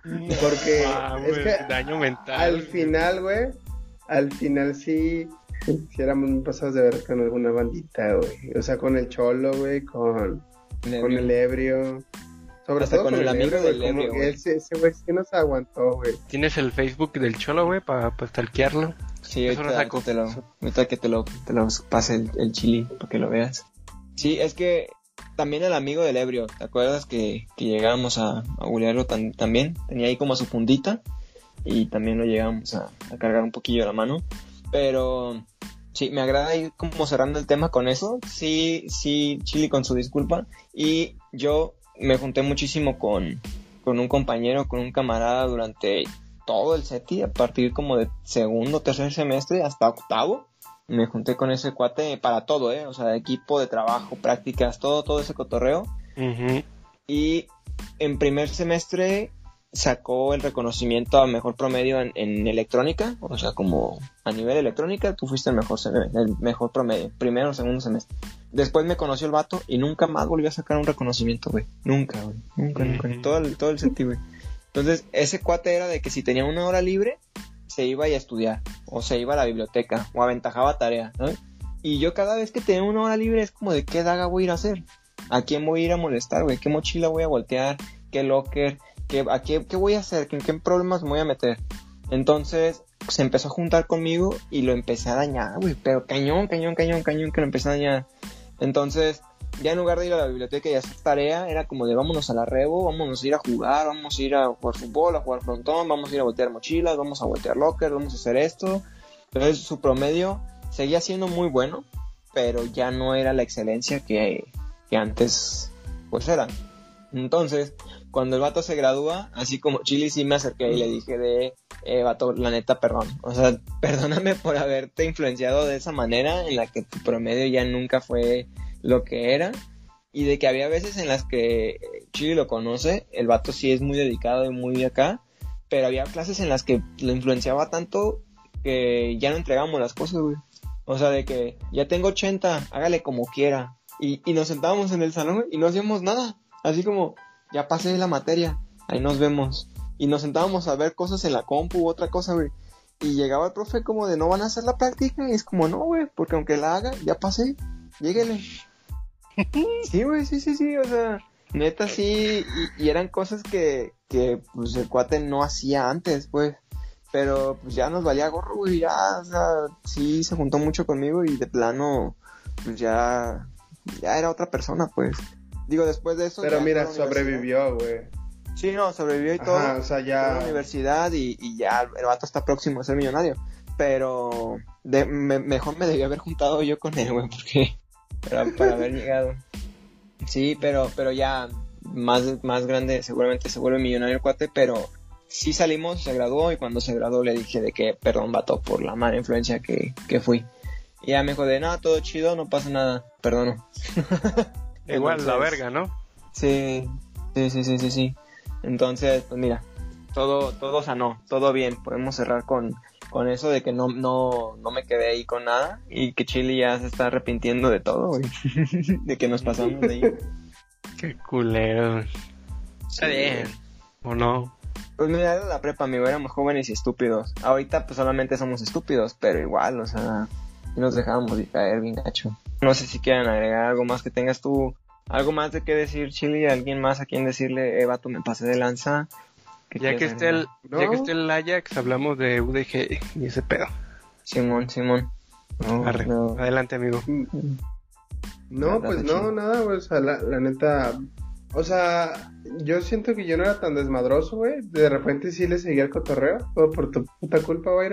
Porque [LAUGHS] ah, es que daño mental. Al final, güey, al final sí si éramos muy pasados de ver con alguna bandita, güey. O sea, con el cholo, güey, con, con el ebrio. Sobre todo con, el, amigo del ebrio, güey. Ese güey sí nos aguantó, güey. ¿Tienes el Facebook del cholo, güey, para pa stalkearlo? Sí, ahorita, que te lo, ahorita que te lo, te lo pase el, el chili para que lo veas. Sí, es que también el amigo del ebrio, ¿te acuerdas que, que llegábamos a, a también? Tenía ahí como su fundita y también lo llegamos a, a cargar un poquillo la mano. Pero Sí, me agrada ir como cerrando el tema con eso. Sí, sí, Chili con su disculpa. Y yo me junté muchísimo con, con un compañero, con un camarada durante todo el SETI, a partir como de segundo, tercer semestre hasta octavo. Me junté con ese cuate para todo, ¿eh? O sea, equipo de trabajo, prácticas, todo, todo ese cotorreo. Y en primer semestre sacó el reconocimiento a mejor promedio en, en electrónica, o sea, como a nivel electrónica, tú fuiste el mejor, el mejor promedio, primero o segundo semestre. Después me conoció el vato y nunca más volvió a sacar un reconocimiento, güey. Nunca, güey. Nunca, nunca. En todo el, todo el sentido, güey. Entonces, ese cuate era de que si tenía una hora libre, se iba a estudiar, o se iba a la biblioteca, o aventajaba tarea, ¿no? Y yo cada vez que tenía una hora libre es como de qué daga voy a ir a hacer. ¿A quién voy a ir a molestar, güey? ¿Qué mochila voy a voltear? ¿Qué locker? ¿Qué, a qué, qué voy a hacer? ¿En qué problemas me voy a meter? Entonces se empezó a juntar conmigo y lo empecé a dañar, güey. Pero cañón, cañón, cañón, cañón que lo empecé a dañar. Entonces, ya en lugar de ir a la biblioteca y hacer tarea, era como de vámonos a la rebo, vámonos a ir a jugar, vamos a ir a jugar fútbol, a jugar frontón, vamos a ir a voltear mochilas, vamos a voltear locker, vamos a hacer esto. Entonces su promedio seguía siendo muy bueno, pero ya no era la excelencia que, que antes pues era. Entonces, cuando el vato se gradúa, así como Chili sí me acerqué y le dije de, eh, vato, la neta, perdón. O sea, [LAUGHS] perdóname por haberte influenciado de esa manera en la que tu promedio ya nunca fue lo que era. Y de que había veces en las que Chili lo conoce, el vato sí es muy dedicado y muy acá, pero había clases en las que lo influenciaba tanto que ya no entregamos las cosas, güey. O sea, de que ya tengo 80, hágale como quiera. Y, y nos sentábamos en el salón y no hacíamos nada. Así como, ya pasé la materia, ahí nos vemos. Y nos sentábamos a ver cosas en la compu u otra cosa, güey. Y llegaba el profe como de, no van a hacer la práctica. Y es como, no, güey, porque aunque la haga, ya pasé, lléguele. [LAUGHS] sí, güey, sí, sí, sí, o sea, neta sí. Y, y eran cosas que, que, pues, el cuate no hacía antes, pues. Pero, pues, ya nos valía gorro, güey, ya, o sea, sí se juntó mucho conmigo y de plano, pues, ya, ya era otra persona, pues. Digo, después de eso... Pero mira, sobrevivió, güey. Sí, no, sobrevivió y todo. Ajá, o sea, ya. la universidad y, y ya el vato está próximo a ser millonario. Pero de, me- mejor me debía haber juntado yo con él, güey, porque [LAUGHS] para, para haber llegado. Sí, pero, pero ya más, más grande seguramente se vuelve millonario el cuate, pero sí salimos, se graduó y cuando se graduó le dije de que perdón, vato, por la mala influencia que, que fui. Y ya me dijo de nada, todo chido, no pasa nada, perdono. [LAUGHS] Igual la verga, ¿no? Sí, sí, sí, sí, sí, sí. Entonces, pues mira, todo, todo sanó, todo bien. Podemos cerrar con, con eso de que no, no, no me quedé ahí con nada y que Chile ya se está arrepintiendo de todo, güey. [LAUGHS] de que nos pasamos de ahí. Qué culero. Está bien. ¿O no? Pues mira, era la prepa, amigo, éramos jóvenes y estúpidos. Ahorita pues solamente somos estúpidos, pero igual, o sea, sí nos dejábamos de caer bien gacho. No sé si quieran agregar algo más que tengas tú, algo más de qué decir, Chile, alguien más a quien decirle, Eva, tú me pasé de lanza. ¿Qué Ya que esté el? No. ya que esté el Ajax, hablamos de UDG y ese pedo. Simón, Simón. No, Arre. no. Adelante, amigo. No, Nada, pues no, chido. nada, güey. O sea, la, la neta. O sea, yo siento que yo no era tan desmadroso, güey. De repente sí le seguía el cotorreo. Todo por tu puta culpa, güey.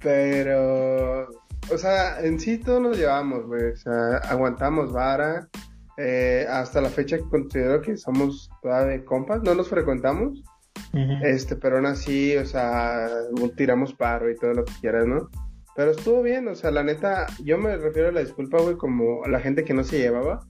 Pero. O sea, en sí todos nos llevamos, güey. O sea, aguantamos vara. Eh, hasta la fecha considero que somos todavía compas. No nos frecuentamos. Este, pero aún así, o sea, tiramos paro y todo lo que quieras, ¿no? Pero estuvo bien, o sea, la neta, yo me refiero a la disculpa, güey, como a la gente que no se llevaba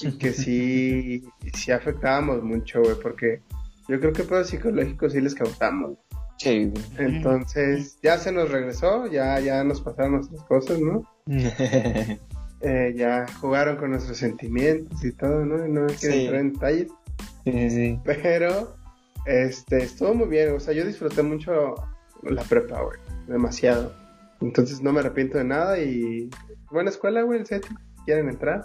y que [LAUGHS] sí, sí afectábamos mucho, güey, porque yo creo que pedos psicológicos sí les causamos. Sí. Entonces, ya se nos regresó, ya, ya nos pasaron nuestras cosas, ¿no? [LAUGHS] Eh, ya jugaron con nuestros sentimientos y todo, ¿no? No quiero Sí. entrar en detalles. sí, sí, sí. Pero, este, estuvo muy bien. O sea, yo disfruté mucho la prepa, güey. Demasiado. Entonces no me arrepiento de nada y buena escuela, güey, el set. ¿Quieren entrar?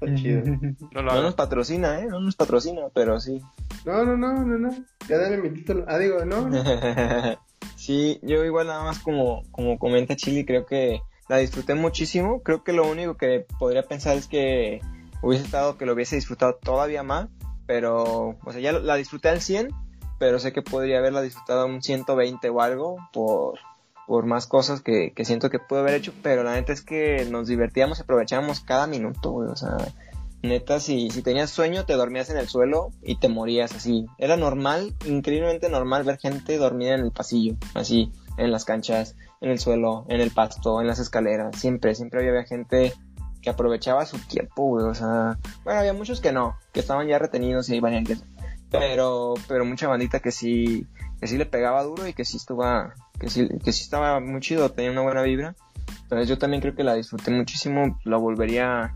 Está chido. [LAUGHS] No lo No hagas. nos patrocina, ¿eh? No nos patrocina, pero sí. No, no, no, no, no. Ya dame mi título. Ah, digo, no. [LAUGHS] sí, yo igual nada más como, como comenta Chili, creo que la disfruté muchísimo. Creo que lo único que podría pensar es que hubiese estado que lo hubiese disfrutado todavía más, pero, o sea, ya lo- la disfruté al 100, pero sé que podría haberla disfrutado un 120 o algo por, por más cosas que, que siento que pude haber hecho, pero la neta es que nos divertíamos y aprovechábamos cada minuto, güey, o sea, neta, si, si tenías sueño, te dormías en el suelo y te morías así. Era normal, increíblemente normal ver gente dormida en el pasillo, así, en las canchas, en el suelo, en el pasto, en las escaleras, siempre, siempre había gente que aprovechaba su tiempo, güey, o sea, bueno, había muchos que no, que estaban ya retenidos y ahí vayan pero, pero mucha bandita que sí, que sí le pegaba duro y que sí estaba, que sí, que sí estaba muy chido, tenía una buena vibra. Entonces yo también creo que la disfruté muchísimo, la volvería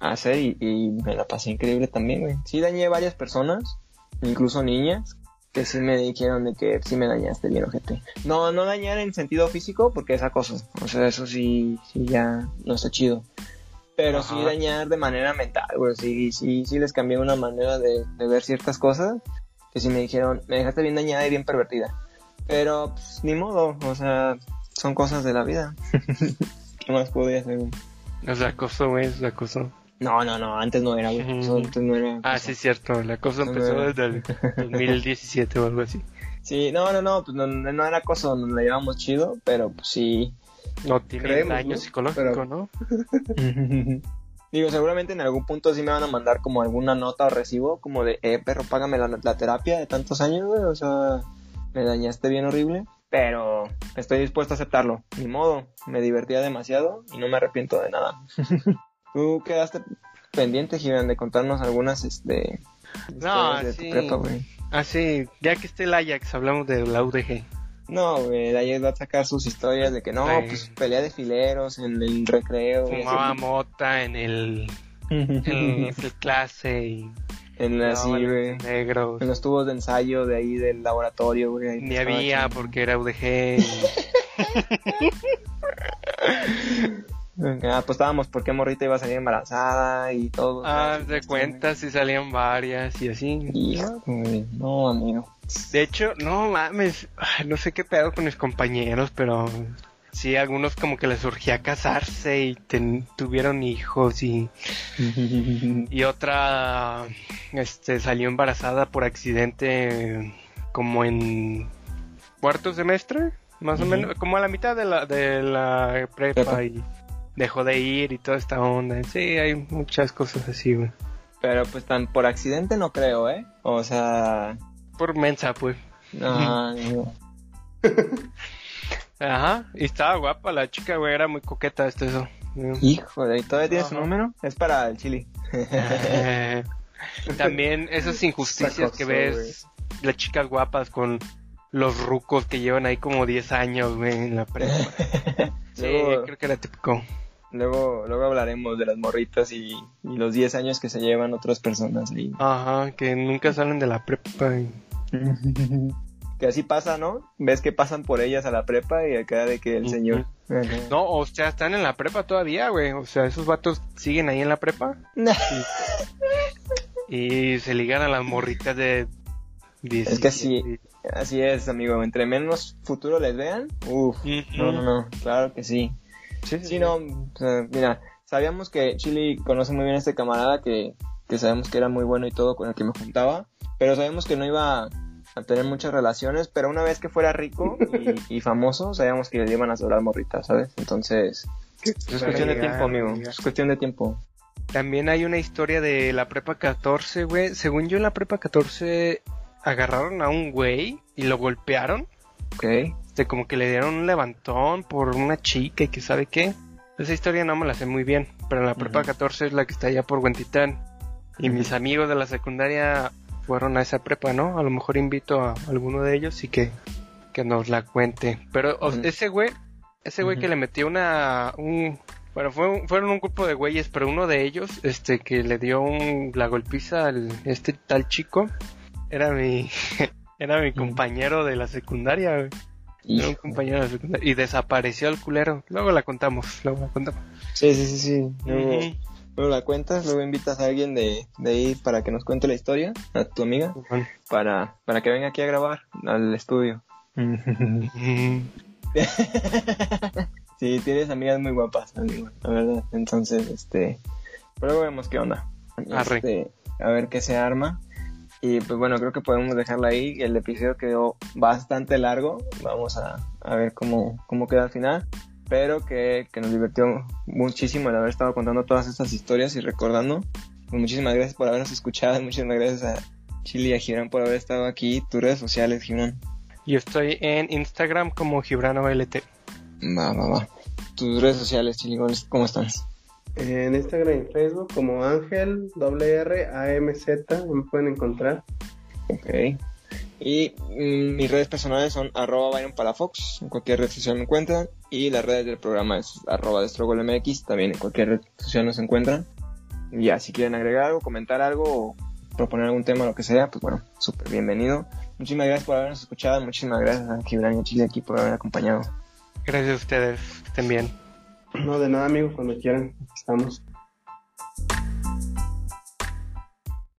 a hacer y, me la pasé increíble también, güey. Sí dañé varias personas, incluso niñas, que sí me dijeron de que sí me dañaste bien, ojete. No, no dañar en sentido físico porque es acoso. O sea, eso sí, sí ya no está chido pero sí dañar de manera mental, güey. Sí, sí, sí les cambié una manera de, ver ciertas cosas que sí me dijeron, me dejaste bien dañada y bien pervertida. Pero, pues, ni modo, o sea, son cosas de la vida. [LAUGHS] ¿Qué más podía hacer, güey? O sea, acoso, güey, es acoso. No, no, no, antes no era, güey. Antes no era. Ah, sí, cierto, el acoso empezó desde el 2017 o algo así. [LAUGHS] Sí, no, no, no, pues no, no era acoso, nos la llevamos chido, pero pues sí, no tiene daño psicológico, ¿no? [LAUGHS] Digo, seguramente en algún punto sí me van a mandar como alguna nota o recibo, como de, eh, perro, págame la, terapia de tantos años, güey, o sea, me dañaste bien horrible, pero estoy dispuesto a aceptarlo. Ni modo, me divertía demasiado y no me arrepiento de nada. [LAUGHS] Tú quedaste pendiente, Gibran, de contarnos algunas, este, no, sí. Ah, sí, ya que esté el Ajax, hablamos de la UDG. No, güey, ahí va a sacar sus historias de que no, pues pelea de fileros en el recreo. Fumaba [LAUGHS] mota en el, en [LAUGHS] clase y... En así, güey. Negros. En los tubos de ensayo de ahí del laboratorio, güey. Ni había porque era UDG. [LAUGHS] Ah, apostábamos por qué morrita iba a salir embarazada y todo. Ah, de cuenta si salían varias y así. no, amigo. De hecho, no mames, no sé qué pedo con mis compañeros, pero sí, algunos como que les surgía casarse y tuvieron hijos y y [LAUGHS] otra este salió embarazada por accidente como en cuarto semestre, más o menos, como a la mitad de la de la prepa y dejó de ir y toda esta onda. Sí, hay muchas cosas así, güey. Pero pues tan por accidente no creo, ¿eh? O sea... Por mensa, pues. No. [LAUGHS] Ajá, y estaba guapa la chica, güey, era muy coqueta este eso. Hijo, ¿y todavía tiene su número? Es para el chili. [LAUGHS] También esas injusticias que ves, las chicas guapas con los rucos que llevan ahí como 10 años, güey, en la prepa. [LAUGHS] sí, creo que era típico. Luego, luego hablaremos de las morritas y, los 10 años que se llevan otras personas. Y... Ajá, que nunca salen de la prepa. [LAUGHS] que así pasa, ¿no? Ves que pasan por ellas a la prepa y acá de que el señor... No, o sea, están en la prepa todavía, güey. O sea, esos vatos siguen ahí en la prepa. [LAUGHS] y, se ligan a las morritas de... 10, es que así, así es, amigo. Entre menos futuro les vean, uff, no, no, no, claro que sí. Sí, sí, no, mira, sabíamos que Chile conoce muy bien a este camarada que, que sabemos que era muy bueno y todo con el que me juntaba, pero sabíamos que no iba a tener muchas relaciones, pero una vez que fuera rico y, famoso, sabíamos que le iban a sobrar morritas, ¿sabes? Entonces, es cuestión de tiempo, amigo, es cuestión de tiempo. También hay una historia de la prepa 14, güey. Según yo, en la prepa 14 agarraron a un güey y lo golpearon. Ok. Este, como que le dieron un levantón por una chica y que sabe qué. Esa historia no me la sé muy bien, pero la prepa 14 es la que está allá por Huentitán. Y mis amigos de la secundaria fueron a esa prepa, ¿no? A lo mejor invito a alguno de ellos y que, que nos la cuente. Pero ese güey, ese güey que le metió una, un, bueno, fue fueron un grupo de güeyes, pero uno de ellos, este, que le dio un, la golpiza al, este tal chico, era mi, [LAUGHS] era mi compañero de la secundaria, güey. Y... un compañero y desapareció el culero. Luego la contamos, luego la contamos. Sí, sí, sí, sí. Luego, la cuentas, luego invitas a alguien de, de ahí para que nos cuente la historia, a tu amiga, para, para que venga aquí a grabar al estudio. [LAUGHS] sí, tienes amigas muy guapas, amigo, la verdad. Entonces, este, luego vemos qué onda. Este, a ver qué se arma. Y pues bueno, creo que podemos dejarla ahí. El episodio quedó bastante largo. Vamos a, a ver cómo, cómo queda al final. Pero que, que, nos divirtió muchísimo el haber estado contando todas estas historias y recordando. Pues muchísimas gracias por habernos escuchado. [LAUGHS] Muchísimas gracias a Chile y a Gibran por haber estado aquí. Tus redes sociales, Gibran. Yo estoy en Instagram como GibranOLT. Va, va, va. Tus redes sociales, Chile, ¿cómo estás? En Instagram y Facebook como Ángel R A M Z me pueden encontrar. Ok. Y mm, mis redes personales son arroba Byron Palafox, en cualquier red social me encuentran. Y las redes del programa es arroba MX, también en cualquier red social nos encuentran. Y ya, si quieren agregar algo, comentar algo o proponer algún tema, lo que sea, pues bueno, súper bienvenido. Muchísimas gracias por habernos escuchado, muchísimas gracias a Gibran y Chile aquí por haber acompañado. Gracias a ustedes, estén bien. No, de nada, amigos, cuando quieran, estamos.